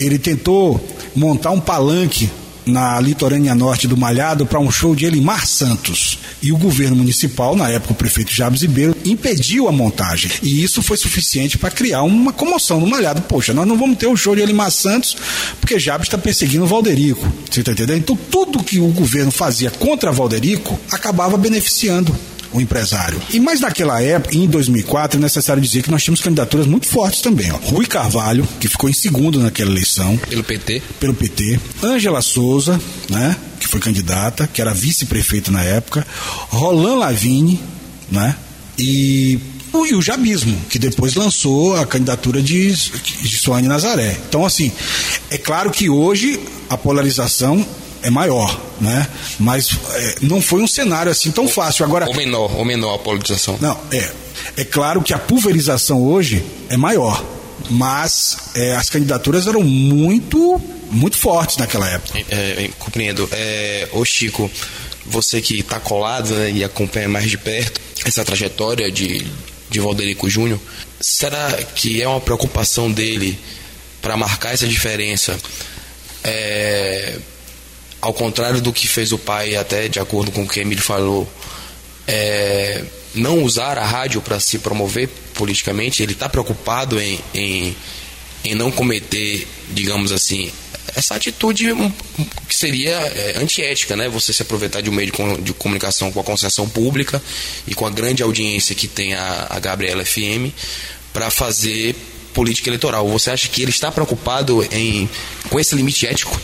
ele tentou montar um palanque na litorânea norte do Malhado para um show de Elimar Santos. E o governo municipal, na época o prefeito Jabes Ribeiro, impediu a montagem. E isso foi suficiente para criar uma comoção no Malhado. Poxa, nós não vamos ter o show de Elimar Santos porque Jabes está perseguindo o Valderico. Você está entendendo? Então tudo que o governo fazia contra Valderico acabava beneficiando o empresário. E mais naquela época, em 2004, é necessário dizer que nós tínhamos candidaturas muito fortes também. Ó. Rui Carvalho, que ficou em segundo naquela eleição. Pelo PT. Pelo PT. Ângela Souza, né? Que foi candidata, que era vice-prefeito na época. Roland Lavigne, né? E e o Jabismo, que depois lançou a candidatura de, de Soane Nazaré. Então, assim, é claro que hoje a polarização é maior, né? Mas é, não foi um cenário assim tão fácil. Agora, ou menor, ou menor a polarização. Não, é. É claro que a pulverização hoje é maior, mas é, as candidaturas eram muito, muito fortes naquela época. É, é compreendo. É, ô Chico, você que está colado né, e acompanha mais de perto essa trajetória de, de Valderico Júnior, será que é uma preocupação dele para marcar essa diferença? É, ao contrário do que fez o pai, até de acordo com o que Emílio falou, é, não usar a rádio para se promover politicamente, ele está preocupado em, em, em, não cometer, digamos assim, essa atitude que seria é, antiética, né? Você se aproveitar de um meio de, comunicação com a concessão pública e com a grande audiência que tem a, a Gabriela FM para fazer política eleitoral. Você acha que ele está preocupado em, com esse limite ético?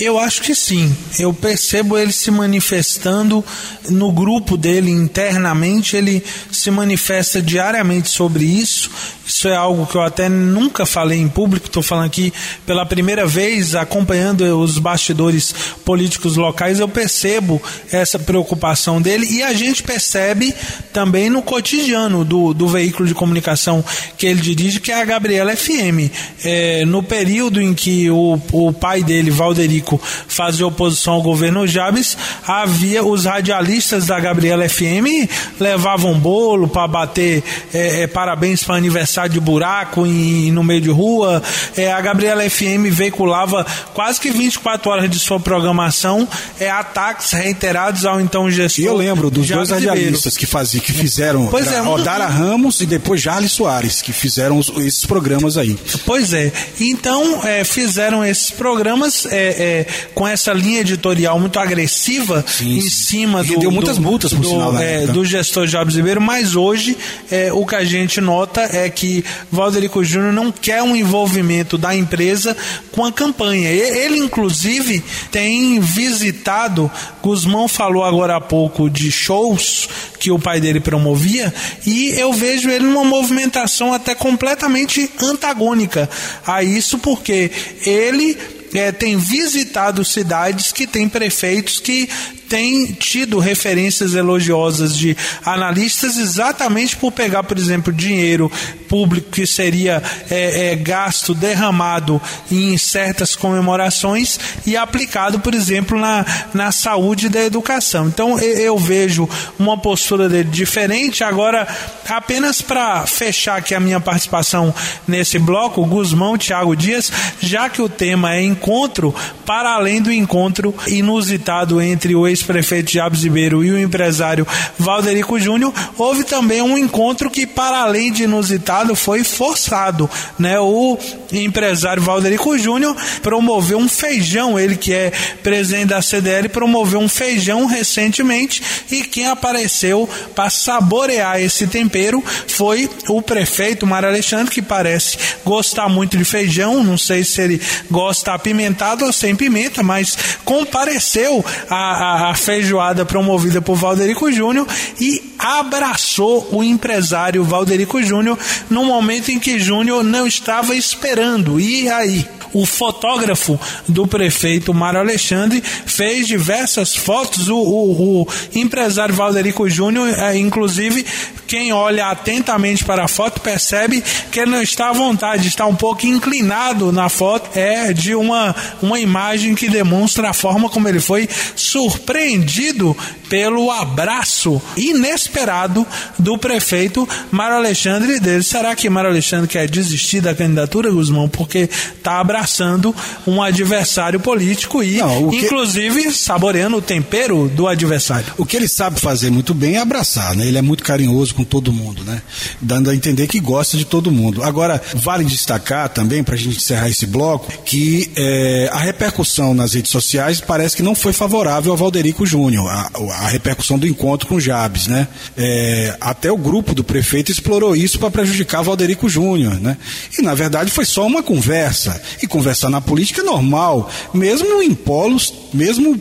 Eu acho que sim. Eu percebo ele se manifestando no grupo dele internamente, ele se manifesta diariamente sobre isso. Isso é algo que eu até nunca falei em público, estou falando aqui pela primeira vez, acompanhando os bastidores políticos locais, eu percebo essa preocupação dele e a gente percebe também no cotidiano do, do veículo de comunicação que ele dirige, que é a Gabriela FM. É, no período em que o, o pai dele, Valderico, fazia oposição ao governo Jabes, havia os radialistas da Gabriela FM levavam bolo para bater é, é, parabéns para aniversário de buraco em, no meio de rua. É, a Gabriela FM veiculava quase que 24 horas de sua programação é, ataques reiterados ao então gestor. E eu lembro dos dois radialistas que, faziam, que fizeram pois é, Odara Ramos e depois Jarles Soares, que fizeram os, esses programas aí. Pois é. Então, é, fizeram esses programas é, é, com essa linha editorial muito agressiva sim, em cima do. deu muitas multas, por do, sinal, é, do gestor Jobs Ribeiro, mas hoje é, o que a gente nota é que que Valderico Júnior não quer um envolvimento da empresa com a campanha. Ele, inclusive, tem visitado, Guzmão falou agora há pouco de shows que o pai dele promovia, e eu vejo ele numa movimentação até completamente antagônica a isso, porque ele é, tem visitado cidades que têm prefeitos que tem tido referências elogiosas de analistas exatamente por pegar, por exemplo, dinheiro público que seria é, é, gasto, derramado em certas comemorações e aplicado, por exemplo, na, na saúde da educação. Então eu, eu vejo uma postura dele diferente. Agora, apenas para fechar aqui a minha participação nesse bloco, Guzmão, Tiago Dias, já que o tema é encontro, para além do encontro inusitado entre o ex ex-prefeito Jabes Ribeiro e o empresário Valderico Júnior, houve também um encontro que, para além de inusitado, foi forçado. Né? O empresário Valderico Júnior promoveu um feijão, ele que é presidente da CDL, promoveu um feijão recentemente e quem apareceu para saborear esse tempero foi o prefeito Mário Alexandre, que parece gostar muito de feijão, não sei se ele gosta apimentado ou sem pimenta, mas compareceu a feijoada promovida por Valderico Júnior e abraçou o empresário Valderico Júnior no momento em que Júnior não estava esperando. E aí? o fotógrafo do prefeito Mário Alexandre fez diversas fotos. O, o, o empresário Valderico Júnior, é, inclusive, quem olha atentamente para a foto percebe que ele não está à vontade, está um pouco inclinado na foto. É de uma, uma imagem que demonstra a forma como ele foi surpreendido pelo abraço inesperado do prefeito Mário Alexandre dele. Será que Mário Alexandre quer desistir da candidatura, Guzmão? Porque está abraçando um adversário político e, Não, que... inclusive, saboreando o tempero do adversário. O que ele sabe fazer muito bem é abraçar, né? Ele é muito carinhoso com todo mundo, né? Dando a entender que gosta de todo mundo. Agora, vale destacar também, para a gente encerrar esse bloco, que é, a repercussão nas redes sociais parece que não foi favorável ao Valderico Júnior. A, a repercussão do encontro com Jabes, né? É, até o grupo do prefeito explorou isso para prejudicar Valderico Júnior, né? E na verdade foi só uma conversa. E conversar na política é normal, mesmo em polos, mesmo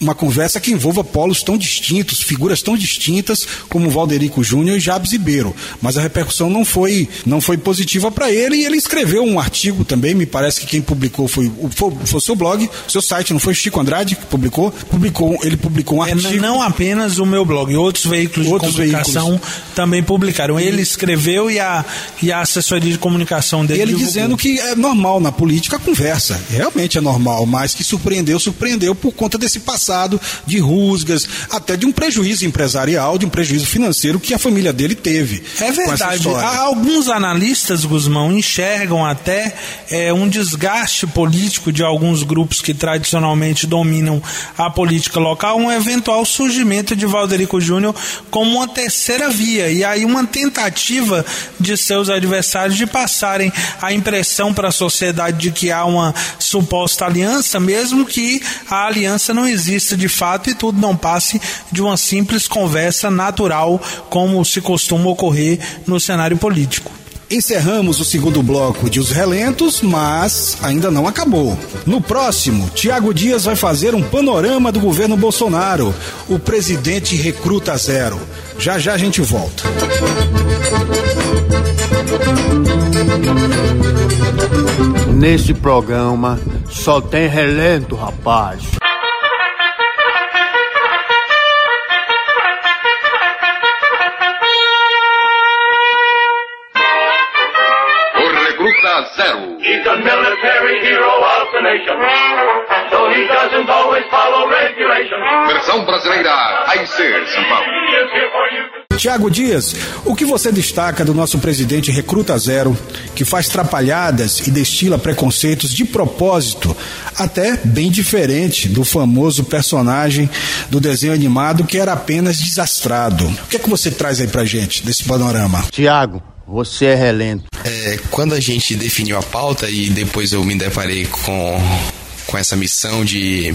uma conversa que envolva polos tão distintos, figuras tão distintas como Valderico Júnior e Jabes Ribeiro. Mas a repercussão não foi, não foi positiva para ele e ele escreveu um artigo também, me parece que quem publicou foi, foi, foi o seu blog, o seu site, não foi Chico Andrade que publicou? publicou ele publicou um é, artigo. Não apenas o meu blog, outros veículos outros de comunicação veículos. também publicaram. Ele escreveu e a, e a assessoria de comunicação dele. Ele divulgou. dizendo que é normal na política a conversa, realmente é normal, mas que surpreendeu, surpreendeu por conta desse passado passado, de rusgas, até de um prejuízo empresarial, de um prejuízo financeiro que a família dele teve. É verdade. Alguns analistas, Guzmão, enxergam até é, um desgaste político de alguns grupos que tradicionalmente dominam a política local, um eventual surgimento de Valderico Júnior como uma terceira via. E aí uma tentativa de seus adversários de passarem a impressão para a sociedade de que há uma suposta aliança, mesmo que a aliança não exista exista de fato e tudo não passe de uma simples conversa natural, como se costuma ocorrer no cenário político. Encerramos o segundo bloco de Os Relentos, mas ainda não acabou. No próximo, Tiago Dias vai fazer um panorama do governo Bolsonaro, o presidente recruta zero. Já já a gente volta. Nesse programa só tem relento, rapaz. Zero. He's a military hero of the nation. So he doesn't always follow regulation. Versão brasileira, AIC, São Paulo. Tiago Dias, o que você destaca do nosso presidente Recruta Zero, que faz trapalhadas e destila preconceitos de propósito, até bem diferente do famoso personagem do desenho animado que era apenas desastrado? O que é que você traz aí pra gente desse panorama? Tiago, você é relento. É, quando a gente definiu a pauta e depois eu me deparei com, com essa missão de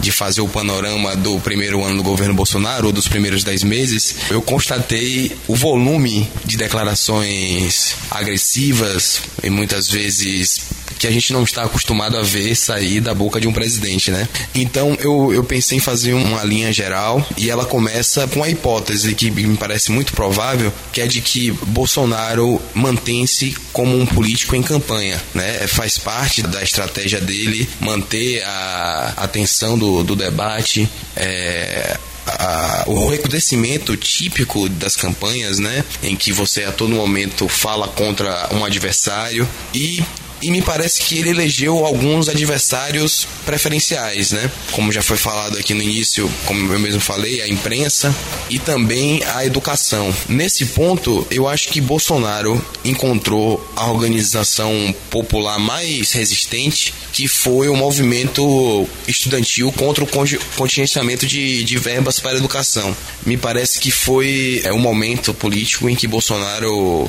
de fazer o panorama do primeiro ano do governo Bolsonaro, ou dos primeiros dez meses, eu constatei o volume de declarações agressivas e muitas vezes que a gente não está acostumado a ver sair da boca de um presidente, né? Então eu, eu pensei em fazer uma linha geral e ela começa com a hipótese que me parece muito provável, que é de que Bolsonaro mantém-se como um político em campanha, né? Faz parte da estratégia dele manter a atenção do, do debate, é, a, o recrudescimento típico das campanhas, né? Em que você a todo momento fala contra um adversário e e me parece que ele elegeu alguns adversários preferenciais, né? Como já foi falado aqui no início, como eu mesmo falei, a imprensa e também a educação. Nesse ponto, eu acho que Bolsonaro encontrou a organização popular mais resistente, que foi o movimento estudantil contra o contingenciamento de, de verbas para a educação. Me parece que foi é, um momento político em que Bolsonaro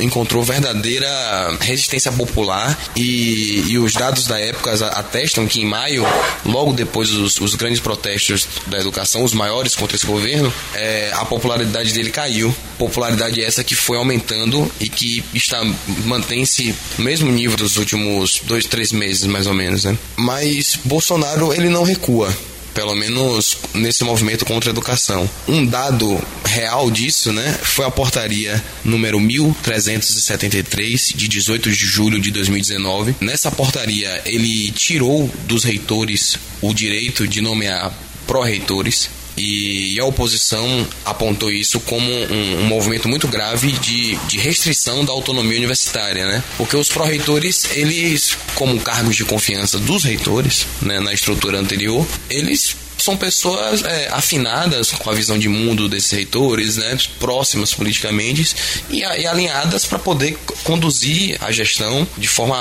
encontrou verdadeira resistência popular e, e os dados da época atestam que em maio, logo depois dos os grandes protestos da educação, os maiores contra esse governo, é, a popularidade dele caiu. Popularidade essa que foi aumentando e que está mantém-se no mesmo nível dos últimos dois, três meses mais ou menos, né? Mas Bolsonaro ele não recua pelo menos nesse movimento contra a educação. Um dado real disso, né, foi a portaria número 1373 de 18 de julho de 2019. Nessa portaria, ele tirou dos reitores o direito de nomear pró-reitores e a oposição apontou isso como um, um movimento muito grave de, de, restrição da autonomia universitária, né? Porque os pró-reitores, eles, como cargos de confiança dos reitores, né, na estrutura anterior, eles são pessoas é, afinadas com a visão de mundo desses reitores, né, próximas politicamente e, e alinhadas para poder conduzir a gestão de forma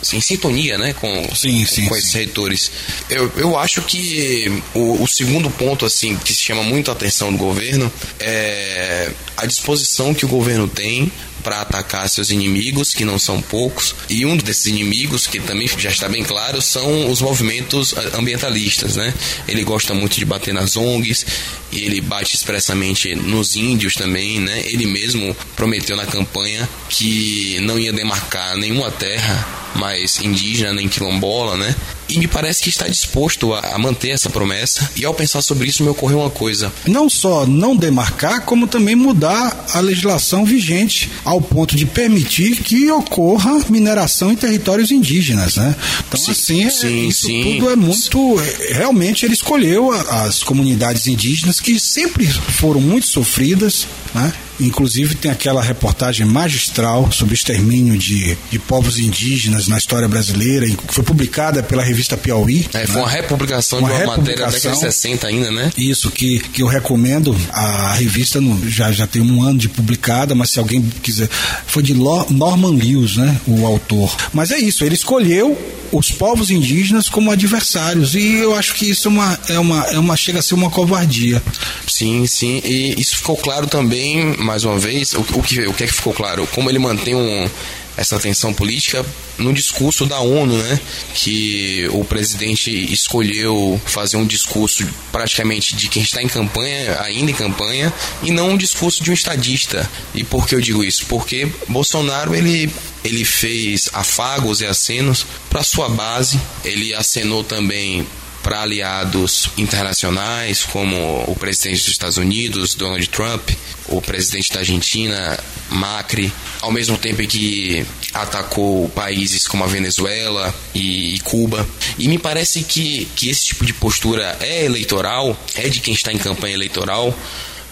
assim, em sintonia né, com, sim, sim, com esses reitores. Eu, eu acho que o, o segundo ponto assim que chama muito a atenção do governo é a disposição que o governo tem para atacar seus inimigos, que não são poucos, e um desses inimigos, que também já está bem claro, são os movimentos ambientalistas, né? Ele gosta muito de bater nas ONGs, ele bate expressamente nos índios também, né? Ele mesmo prometeu na campanha que não ia demarcar nenhuma terra mais indígena nem quilombola, né? E me parece que está disposto a, a, manter essa promessa. E ao pensar sobre isso, me ocorreu uma coisa: não só não demarcar, como também mudar a legislação vigente ao ponto de permitir que ocorra mineração em territórios indígenas, né? Então, sim, assim, é, sim, isso sim. tudo é muito. É, realmente, ele escolheu as comunidades indígenas que sempre foram muito sofridas, né? Inclusive tem aquela reportagem magistral sobre o extermínio de, de povos indígenas na história brasileira, que foi publicada pela revista Piauí. É, foi né? uma republicação uma de uma republicação, matéria da década de 60 ainda, né? Isso, que, que eu recomendo. A revista no, já, já tem um ano de publicada, mas se alguém quiser. Foi de Norman Lewis, né? O autor. Mas é isso, ele escolheu os povos indígenas como adversários. E eu acho que isso é uma, é uma, é uma chega a ser uma covardia. Sim, sim. E isso ficou claro também, mais uma vez, o, o, que, o que é que ficou claro? Como ele mantém um, essa tensão política no discurso da ONU, né? Que o presidente escolheu fazer um discurso praticamente de quem está em campanha, ainda em campanha, e não um discurso de um estadista. E por que eu digo isso? Porque Bolsonaro ele ele fez afagos e acenos para sua base, ele acenou também para aliados internacionais, como o presidente dos Estados Unidos, Donald Trump, o presidente da Argentina, Macri, ao mesmo tempo que atacou países como a Venezuela e, Cuba. E me parece que, que esse tipo de postura é eleitoral, é de quem está em campanha eleitoral,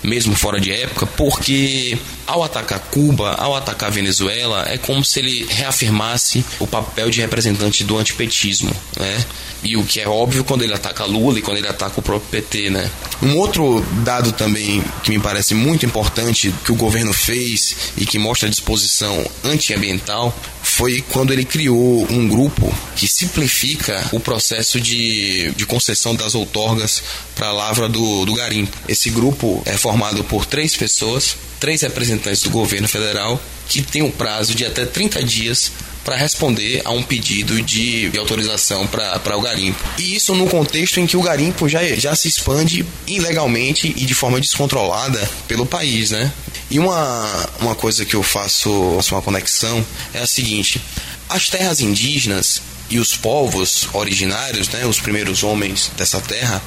mesmo fora de época, porque ao atacar Cuba, ao atacar Venezuela, é como se ele reafirmasse o papel de representante do antipetismo, né? E o que é óbvio quando ele ataca Lula e quando ele ataca o próprio PT, né? Um outro dado também que me parece muito importante que o governo fez e que mostra a disposição antiambiental foi quando ele criou um grupo que simplifica o processo de, de concessão das outorgas para a lavra do, do garimpo. Esse grupo é formado por três pessoas, três representantes do governo federal, que tem um prazo de até 30 dias para responder a um pedido de, autorização para o garimpo. E isso no contexto em que o garimpo já, já se expande ilegalmente e de forma descontrolada pelo país, né? E uma, uma coisa que eu faço, faço uma conexão é a seguinte: as terras indígenas e os povos originários, né, os primeiros homens dessa terra,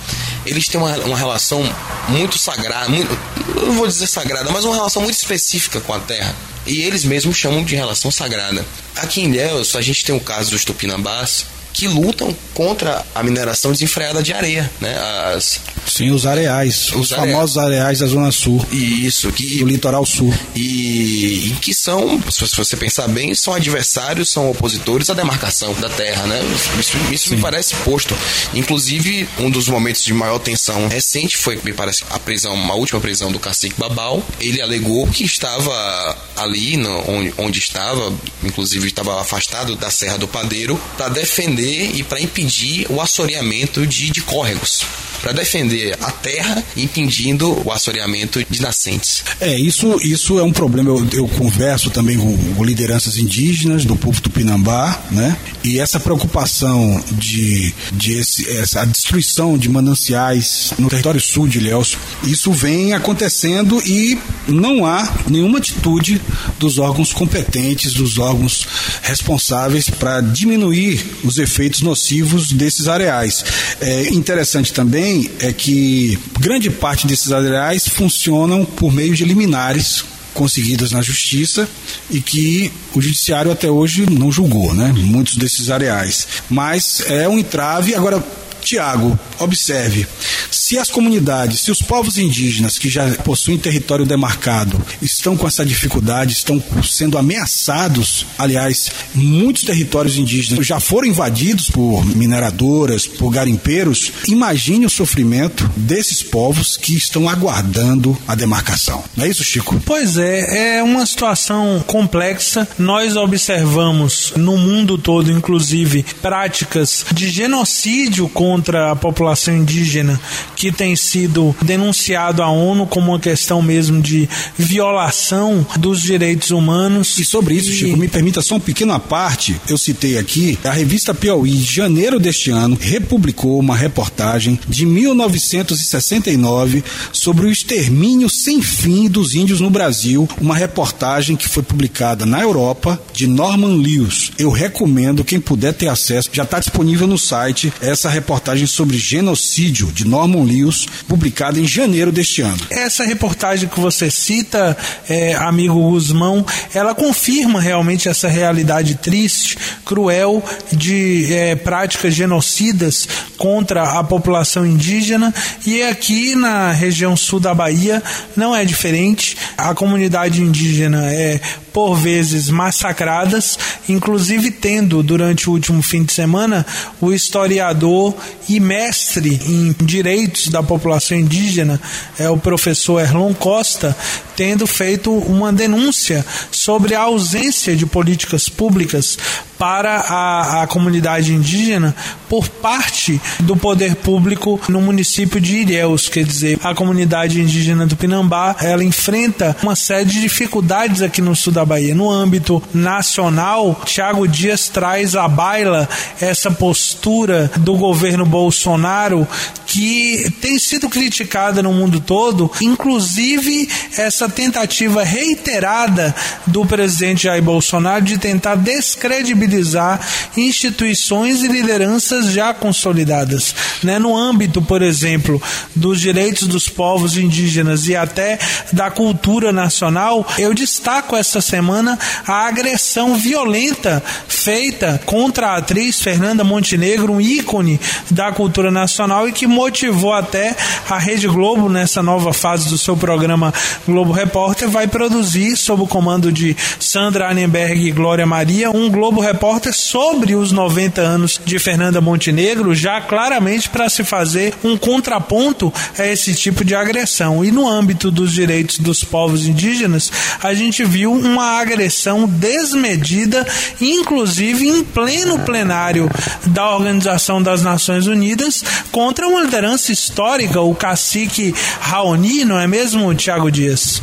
eles têm uma, uma relação muito sagrada, muito, não vou dizer sagrada, mas uma relação muito específica com a terra. E eles mesmos chamam de relação sagrada. Aqui em Ilhéus, a gente tem o caso dos Tupinambás, que lutam contra a mineração desenfreada de areia, né? As... Sim, os areais, os, os famosos areais da Zona Sul. Isso, que do litoral sul. E, e, que são, se você pensar bem, são adversários, são opositores à demarcação da terra, né? Isso, isso me parece posto. Inclusive, um dos momentos de maior tensão recente foi, me parece, a prisão, uma última prisão do cacique Babal. Ele alegou que estava ali, no, onde, onde estava, inclusive estava afastado da Serra do Padeiro, para defender e para impedir o assoreamento de, de córregos para defender a terra, impedindo o assoreamento de nascentes. É, isso, isso é um problema. Eu, eu converso também com, com, lideranças indígenas do povo tupinambá, né? E essa preocupação de, de esse, essa destruição de mananciais no território sul de Ilhéus, isso vem acontecendo e não há nenhuma atitude dos órgãos competentes, dos órgãos responsáveis para diminuir os efeitos nocivos desses areais. É interessante também é que grande parte desses areais funcionam por meio de liminares conseguidas na justiça e que o judiciário até hoje não julgou, né? Muitos desses areais. Mas é um entrave. Agora, Tiago, observe, se as comunidades, se os povos indígenas que já possuem território demarcado estão com essa dificuldade, estão sendo ameaçados, aliás, muitos territórios indígenas já foram invadidos por mineradoras, por garimpeiros, imagine o sofrimento desses povos que estão aguardando a demarcação. Não é isso, Chico? Pois é, é uma situação complexa. Nós observamos no mundo todo, inclusive, práticas de genocídio com contra a população indígena, que tem sido denunciado à ONU como uma questão mesmo de violação dos direitos humanos. E sobre isso, e... Chico, me permita só uma pequena parte. Eu citei aqui, a revista Piauí, de janeiro deste ano, republicou uma reportagem de 1969 sobre o extermínio sem fim dos índios no Brasil, uma reportagem que foi publicada na Europa de Norman Lewis. Eu recomendo quem puder ter acesso, já está disponível no site essa reportagem reportagem sobre genocídio de Norman Lewis, publicada em janeiro deste ano. Essa reportagem que você cita, é, amigo Guzmão, ela confirma realmente essa realidade triste, cruel de é, práticas genocidas contra a população indígena e aqui na região sul da Bahia não é diferente. A comunidade indígena é por vezes massacradas, inclusive tendo durante o último fim de semana o historiador e mestre em direitos da população indígena, é o professor Erlon Costa, tendo feito uma denúncia sobre a ausência de políticas públicas para a, a comunidade indígena por parte do poder público no município de Ilhéus, quer dizer, a comunidade indígena do Pinambá, ela enfrenta uma série de dificuldades aqui no sul da Bahia. No âmbito nacional, Tiago Dias traz à baila essa postura do governo Bolsonaro que tem sido criticada no mundo todo, inclusive essa tentativa reiterada do presidente Jair Bolsonaro de tentar descredibilizar instituições e lideranças já consolidadas. Né? No âmbito, por exemplo, dos direitos dos povos indígenas e até da cultura nacional, eu destaco essa semana a agressão violenta feita contra a atriz Fernanda Montenegro, um ícone da cultura nacional e que motivou até a Rede Globo, nessa nova fase do seu programa Globo Repórter, vai produzir, sob o comando de Sandra Annenberg e Glória Maria, um Globo Repórter sobre os 90 anos de Fernanda Montenegro, já claramente para se fazer um contraponto a esse tipo de agressão. E no âmbito dos direitos dos povos indígenas, a gente viu uma agressão desmedida, inclusive em pleno plenário da Organização das Nações Unidas, contra uma liderança histórica, o cacique Raoni, não é mesmo, Tiago Dias?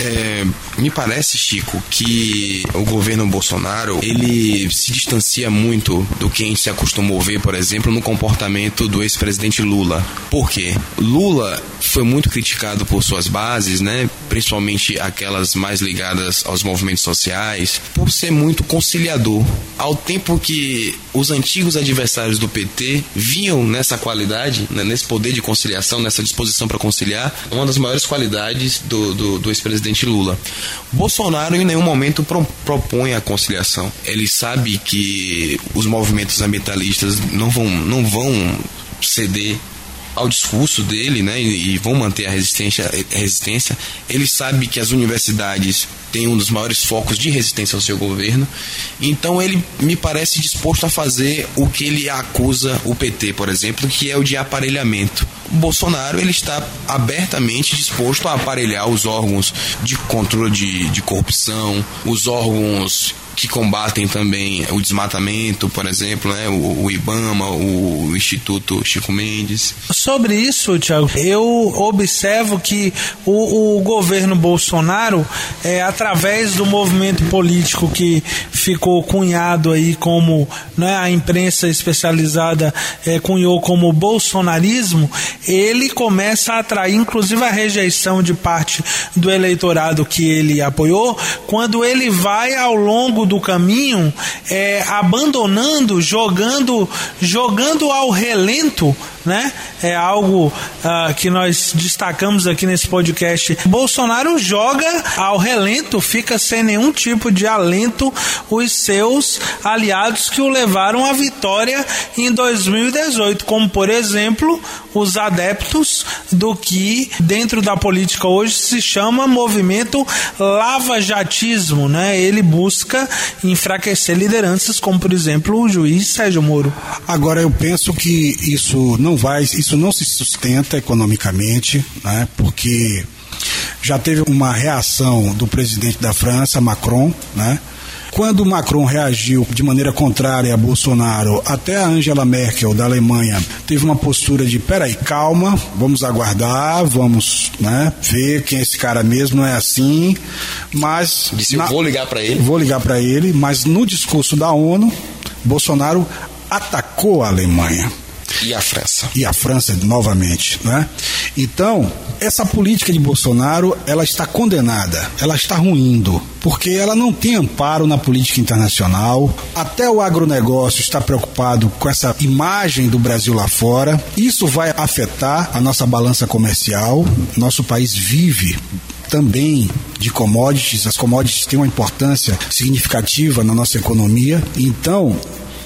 É, me parece, Chico, que o governo Bolsonaro ele se distancia muito do que a gente se acostumou a ver, por exemplo, no comportamento do ex-presidente Lula. Por quê? Lula foi muito criticado por suas bases, né? Principalmente aquelas mais ligadas aos movimentos sociais, por ser muito conciliador. Ao tempo que os antigos adversários do PT viam nessa qualidade, né, nesse poder de conciliação, nessa disposição para conciliar, uma das maiores qualidades do, do, do ex-presidente Lula. Bolsonaro em nenhum momento pro, propõe a conciliação. Ele sabe que os movimentos ambientalistas não vão, não vão ceder ao discurso dele, né, e, e vão manter a resistência, resistência. Ele sabe que as universidades têm um dos maiores focos de resistência ao seu governo. Então ele me parece disposto a fazer o que ele acusa o PT, por exemplo, que é o de aparelhamento. O Bolsonaro ele está abertamente disposto a aparelhar os órgãos de controle de, de corrupção, os órgãos que combatem também o desmatamento, por exemplo, né? o, o IBAMA, o, Instituto Chico Mendes. Sobre isso, Tiago, eu observo que o, o governo Bolsonaro, é, através do movimento político que ficou cunhado aí como né, a imprensa especializada é, cunhou como bolsonarismo, ele começa a atrair inclusive a rejeição de parte do eleitorado que ele apoiou, quando ele vai ao longo do caminho é, abandonando, jogando, jogando ao relento né? É algo uh, que nós destacamos aqui nesse podcast. Bolsonaro joga ao relento, fica sem nenhum tipo de alento os seus aliados que o levaram à vitória em 2018, como por exemplo os adeptos do que dentro da política hoje se chama movimento lava-jatismo, né? Ele busca enfraquecer lideranças como por exemplo o juiz Sérgio Moro. Agora eu penso que isso não vai, isso não se sustenta economicamente, né? Porque já teve uma reação do presidente da França, Macron, né? Quando Macron reagiu de maneira contrária a Bolsonaro, até a Angela Merkel da Alemanha teve uma postura de peraí, calma, vamos aguardar, vamos né, ver quem é esse cara mesmo, não é assim. Mas. Disse, na, vou ligar para ele. Vou ligar para ele, mas no discurso da ONU, Bolsonaro atacou a Alemanha. E a França. E a França novamente, né? Então, essa política de Bolsonaro, ela está condenada, ela está ruindo, porque ela não tem amparo na política internacional. Até o agronegócio está preocupado com essa imagem do Brasil lá fora. Isso vai afetar a nossa balança comercial. Nosso país vive também de commodities. As commodities têm uma importância significativa na nossa economia. Então,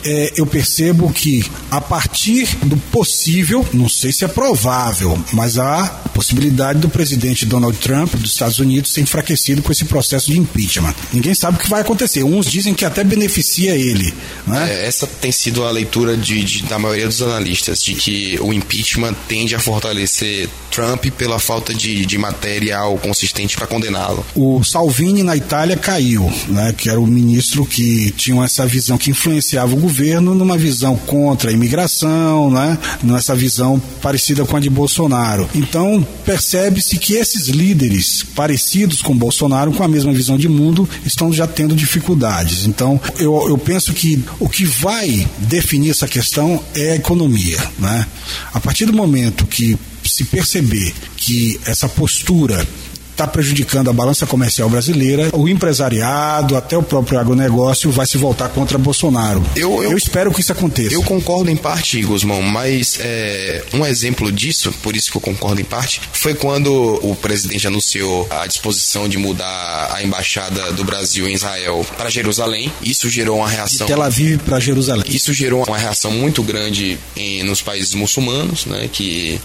é, eu percebo que a partir do possível, não sei se é provável, mas há possibilidade do presidente Donald Trump dos Estados Unidos ser enfraquecido com esse processo de impeachment. Ninguém sabe o que vai acontecer. Uns dizem que até beneficia ele. Né? É, essa tem sido a leitura de, de, da maioria dos analistas, de que o impeachment tende a fortalecer Trump pela falta de, de material consistente para condená-lo. O Salvini na Itália caiu, né, que era o ministro que tinha essa visão que influenciava o governo numa visão contra a imigração, né, nessa visão parecida com a de Bolsonaro. Então percebe-se que esses líderes parecidos com Bolsonaro, com a mesma visão de mundo, estão já tendo dificuldades. Então eu, eu penso que o que vai definir essa questão é a economia. Né? A partir do momento que se perceber que essa postura está prejudicando a balança comercial brasileira, o empresariado, até o próprio agronegócio vai se voltar contra Bolsonaro. Eu, eu, eu espero que isso aconteça. Eu concordo em parte, Guzmão, mas é, um exemplo disso, por isso que eu concordo em parte, foi quando o presidente anunciou a disposição de mudar a embaixada do Brasil em Israel para Jerusalém. Isso gerou uma reação. De Tel Aviv para Jerusalém. Isso gerou uma reação muito grande em, nos países muçulmanos, né, que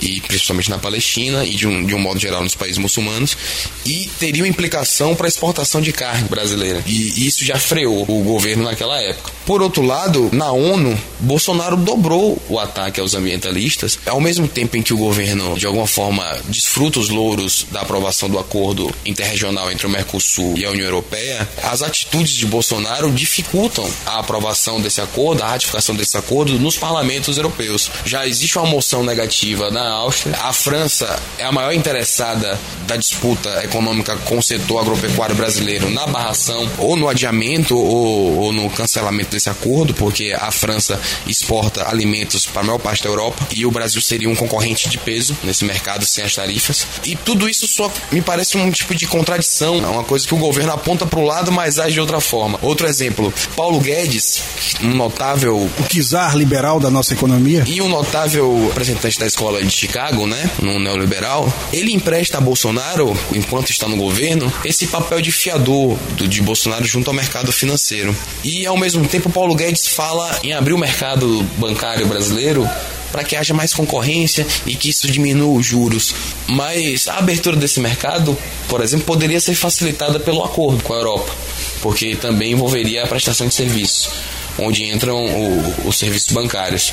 e principalmente na Palestina e de um, de um modo geral nos países muçulmanos, e teria uma implicação para a exportação de carne brasileira. E isso já freou o governo naquela época. Por outro lado, na ONU, Bolsonaro dobrou o ataque aos ambientalistas, ao mesmo tempo em que o governo, de alguma forma, desfruta os louros da aprovação do acordo interregional entre o Mercosul e a União Europeia, as atitudes de Bolsonaro dificultam a aprovação desse acordo, a ratificação desse acordo nos parlamentos europeus. Já existe uma moção negativa na Áustria. A França é a maior interessada da disputa econômica com o setor agropecuário brasileiro na barração, ou no adiamento, ou, ou no cancelamento desse acordo, porque a França exporta alimentos para a maior parte da Europa e o Brasil seria um concorrente de peso nesse mercado sem as tarifas. E tudo isso só me parece um tipo de contradição, é uma coisa que o governo aponta para o lado, mas age de outra forma. Outro exemplo, Paulo Guedes, um notável. O czar liberal da nossa economia. E um notável representante da escola de Chicago, né, no neoliberal, ele empresta a Bolsonaro, enquanto está no governo, esse papel de fiador do, de Bolsonaro junto ao mercado financeiro. E ao mesmo tempo, Paulo Guedes fala em abrir o mercado bancário brasileiro para que haja mais concorrência e que isso diminua os juros. Mas a abertura desse mercado, por exemplo, poderia ser facilitada pelo acordo com a Europa, porque também envolveria a prestação de serviços onde entram o, os serviços bancários.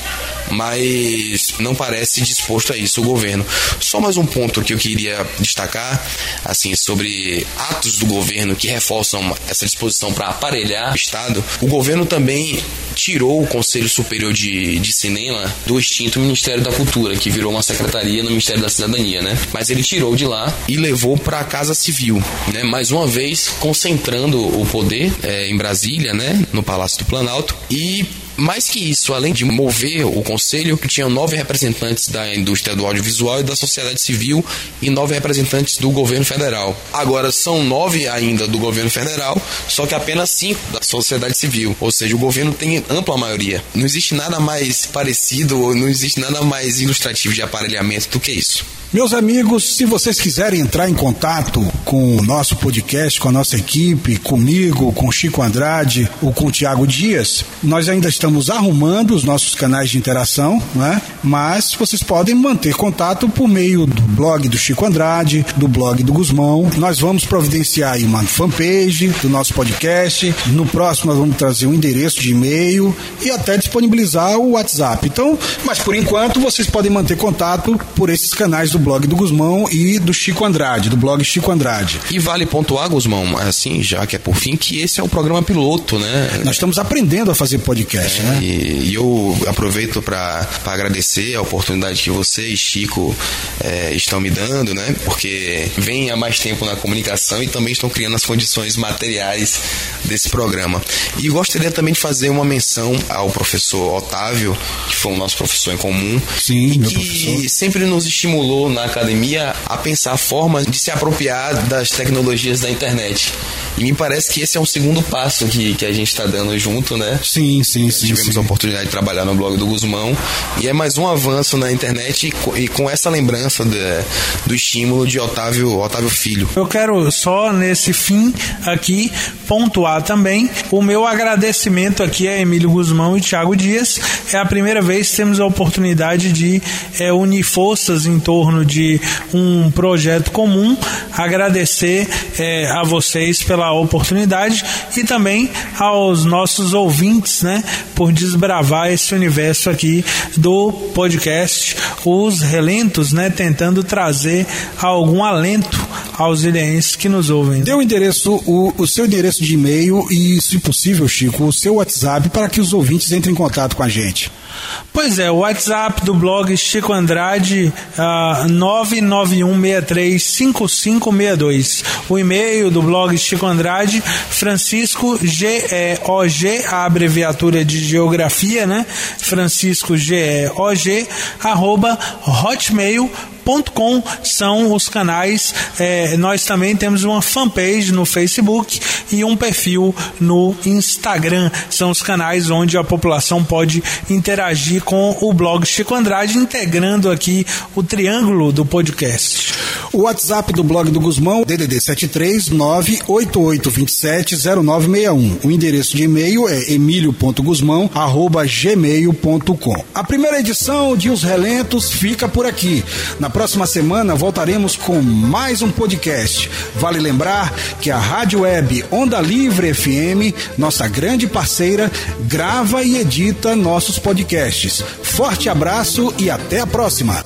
Mas não parece disposto a isso o governo. Só mais um ponto que eu queria destacar, assim, sobre atos do governo que reforçam essa disposição para aparelhar o Estado. O governo também tirou o Conselho Superior de, de Cinema do extinto Ministério da Cultura, que virou uma secretaria no Ministério da Cidadania, né? Mas ele tirou de lá e levou para a Casa Civil, né? Mais uma vez concentrando o poder é, em Brasília, né? No Palácio do Planalto e mais que isso, além de mover o conselho, tinham nove representantes da indústria do audiovisual e da sociedade civil e nove representantes do governo federal. Agora são nove ainda do governo federal, só que apenas cinco da sociedade civil. Ou seja, o governo tem ampla maioria. Não existe nada mais parecido, não existe nada mais ilustrativo de aparelhamento do que isso. Meus amigos, se vocês quiserem entrar em contato com o nosso podcast, com a nossa equipe, comigo, com Chico Andrade ou com Tiago Dias, nós ainda estamos arrumando os nossos canais de interação, né? mas vocês podem manter contato por meio do blog do Chico Andrade, do blog do Guzmão. Nós vamos providenciar aí uma fanpage do nosso podcast. No próximo, nós vamos trazer um endereço de e-mail e até disponibilizar o WhatsApp. Então, mas por enquanto, vocês podem manter contato por esses canais do do blog do Guzmão e do Chico Andrade, do blog Chico Andrade. E vale pontuar, Guzmão, assim, já que é por fim, que esse é o programa piloto, né? Nós estamos aprendendo a fazer podcast, é, né? E, e, eu aproveito para agradecer a oportunidade que você e Chico é, estão me dando, né? Porque vem há mais tempo na comunicação e também estão criando as condições materiais desse programa. E gostaria também de fazer uma menção ao professor Otávio, que foi o nosso professor em comum. Sim, e que professor. sempre nos estimulou na academia a pensar formas de se apropriar das tecnologias da internet. E me parece que esse é um segundo passo que, que a gente está dando junto, né? Sim, sim, sim. Tivemos sim. a oportunidade de trabalhar no blog do Guzmão e é mais um avanço na internet e com, e com essa lembrança de, do estímulo de Otávio, Otávio Filho. Eu quero só nesse fim aqui pontuar também o meu agradecimento aqui a Emílio Guzmão e Thiago Dias. É a primeira vez que temos a oportunidade de é, unir forças em torno de um projeto comum. Agradecer é, a vocês pela oportunidade e também aos nossos ouvintes, né, por desbravar esse universo aqui do podcast Os Relentos, né, tentando trazer algum alento aos ilhenses que nos ouvem. Dê o endereço, o, o seu endereço de e-mail e, se possível, Chico, o seu WhatsApp para que os ouvintes entrem em contato com a gente. Pois é, o WhatsApp do blog Chico Andrade, uh, 991635562. O e-mail do blog Chico Andrade, Francisco G-E-O-G, a abreviatura de geografia, né? Francisco G-E-O-G, arroba hotmail.com com são os canais. É, nós também temos uma fanpage no Facebook e um perfil no Instagram. São os canais onde a população pode interagir com o blog Chico Andrade, integrando aqui o triângulo do podcast. O WhatsApp do blog do Guzmão, DDD 73988270961. O endereço de e-mail é emilio.guzmão@gmail.com. A primeira edição de Os Relentos fica por aqui. Na próxima semana voltaremos com mais um podcast. Vale lembrar que a Rádio Web Onda Livre FM, nossa grande parceira, grava e edita nossos podcasts. Forte abraço e até a próxima.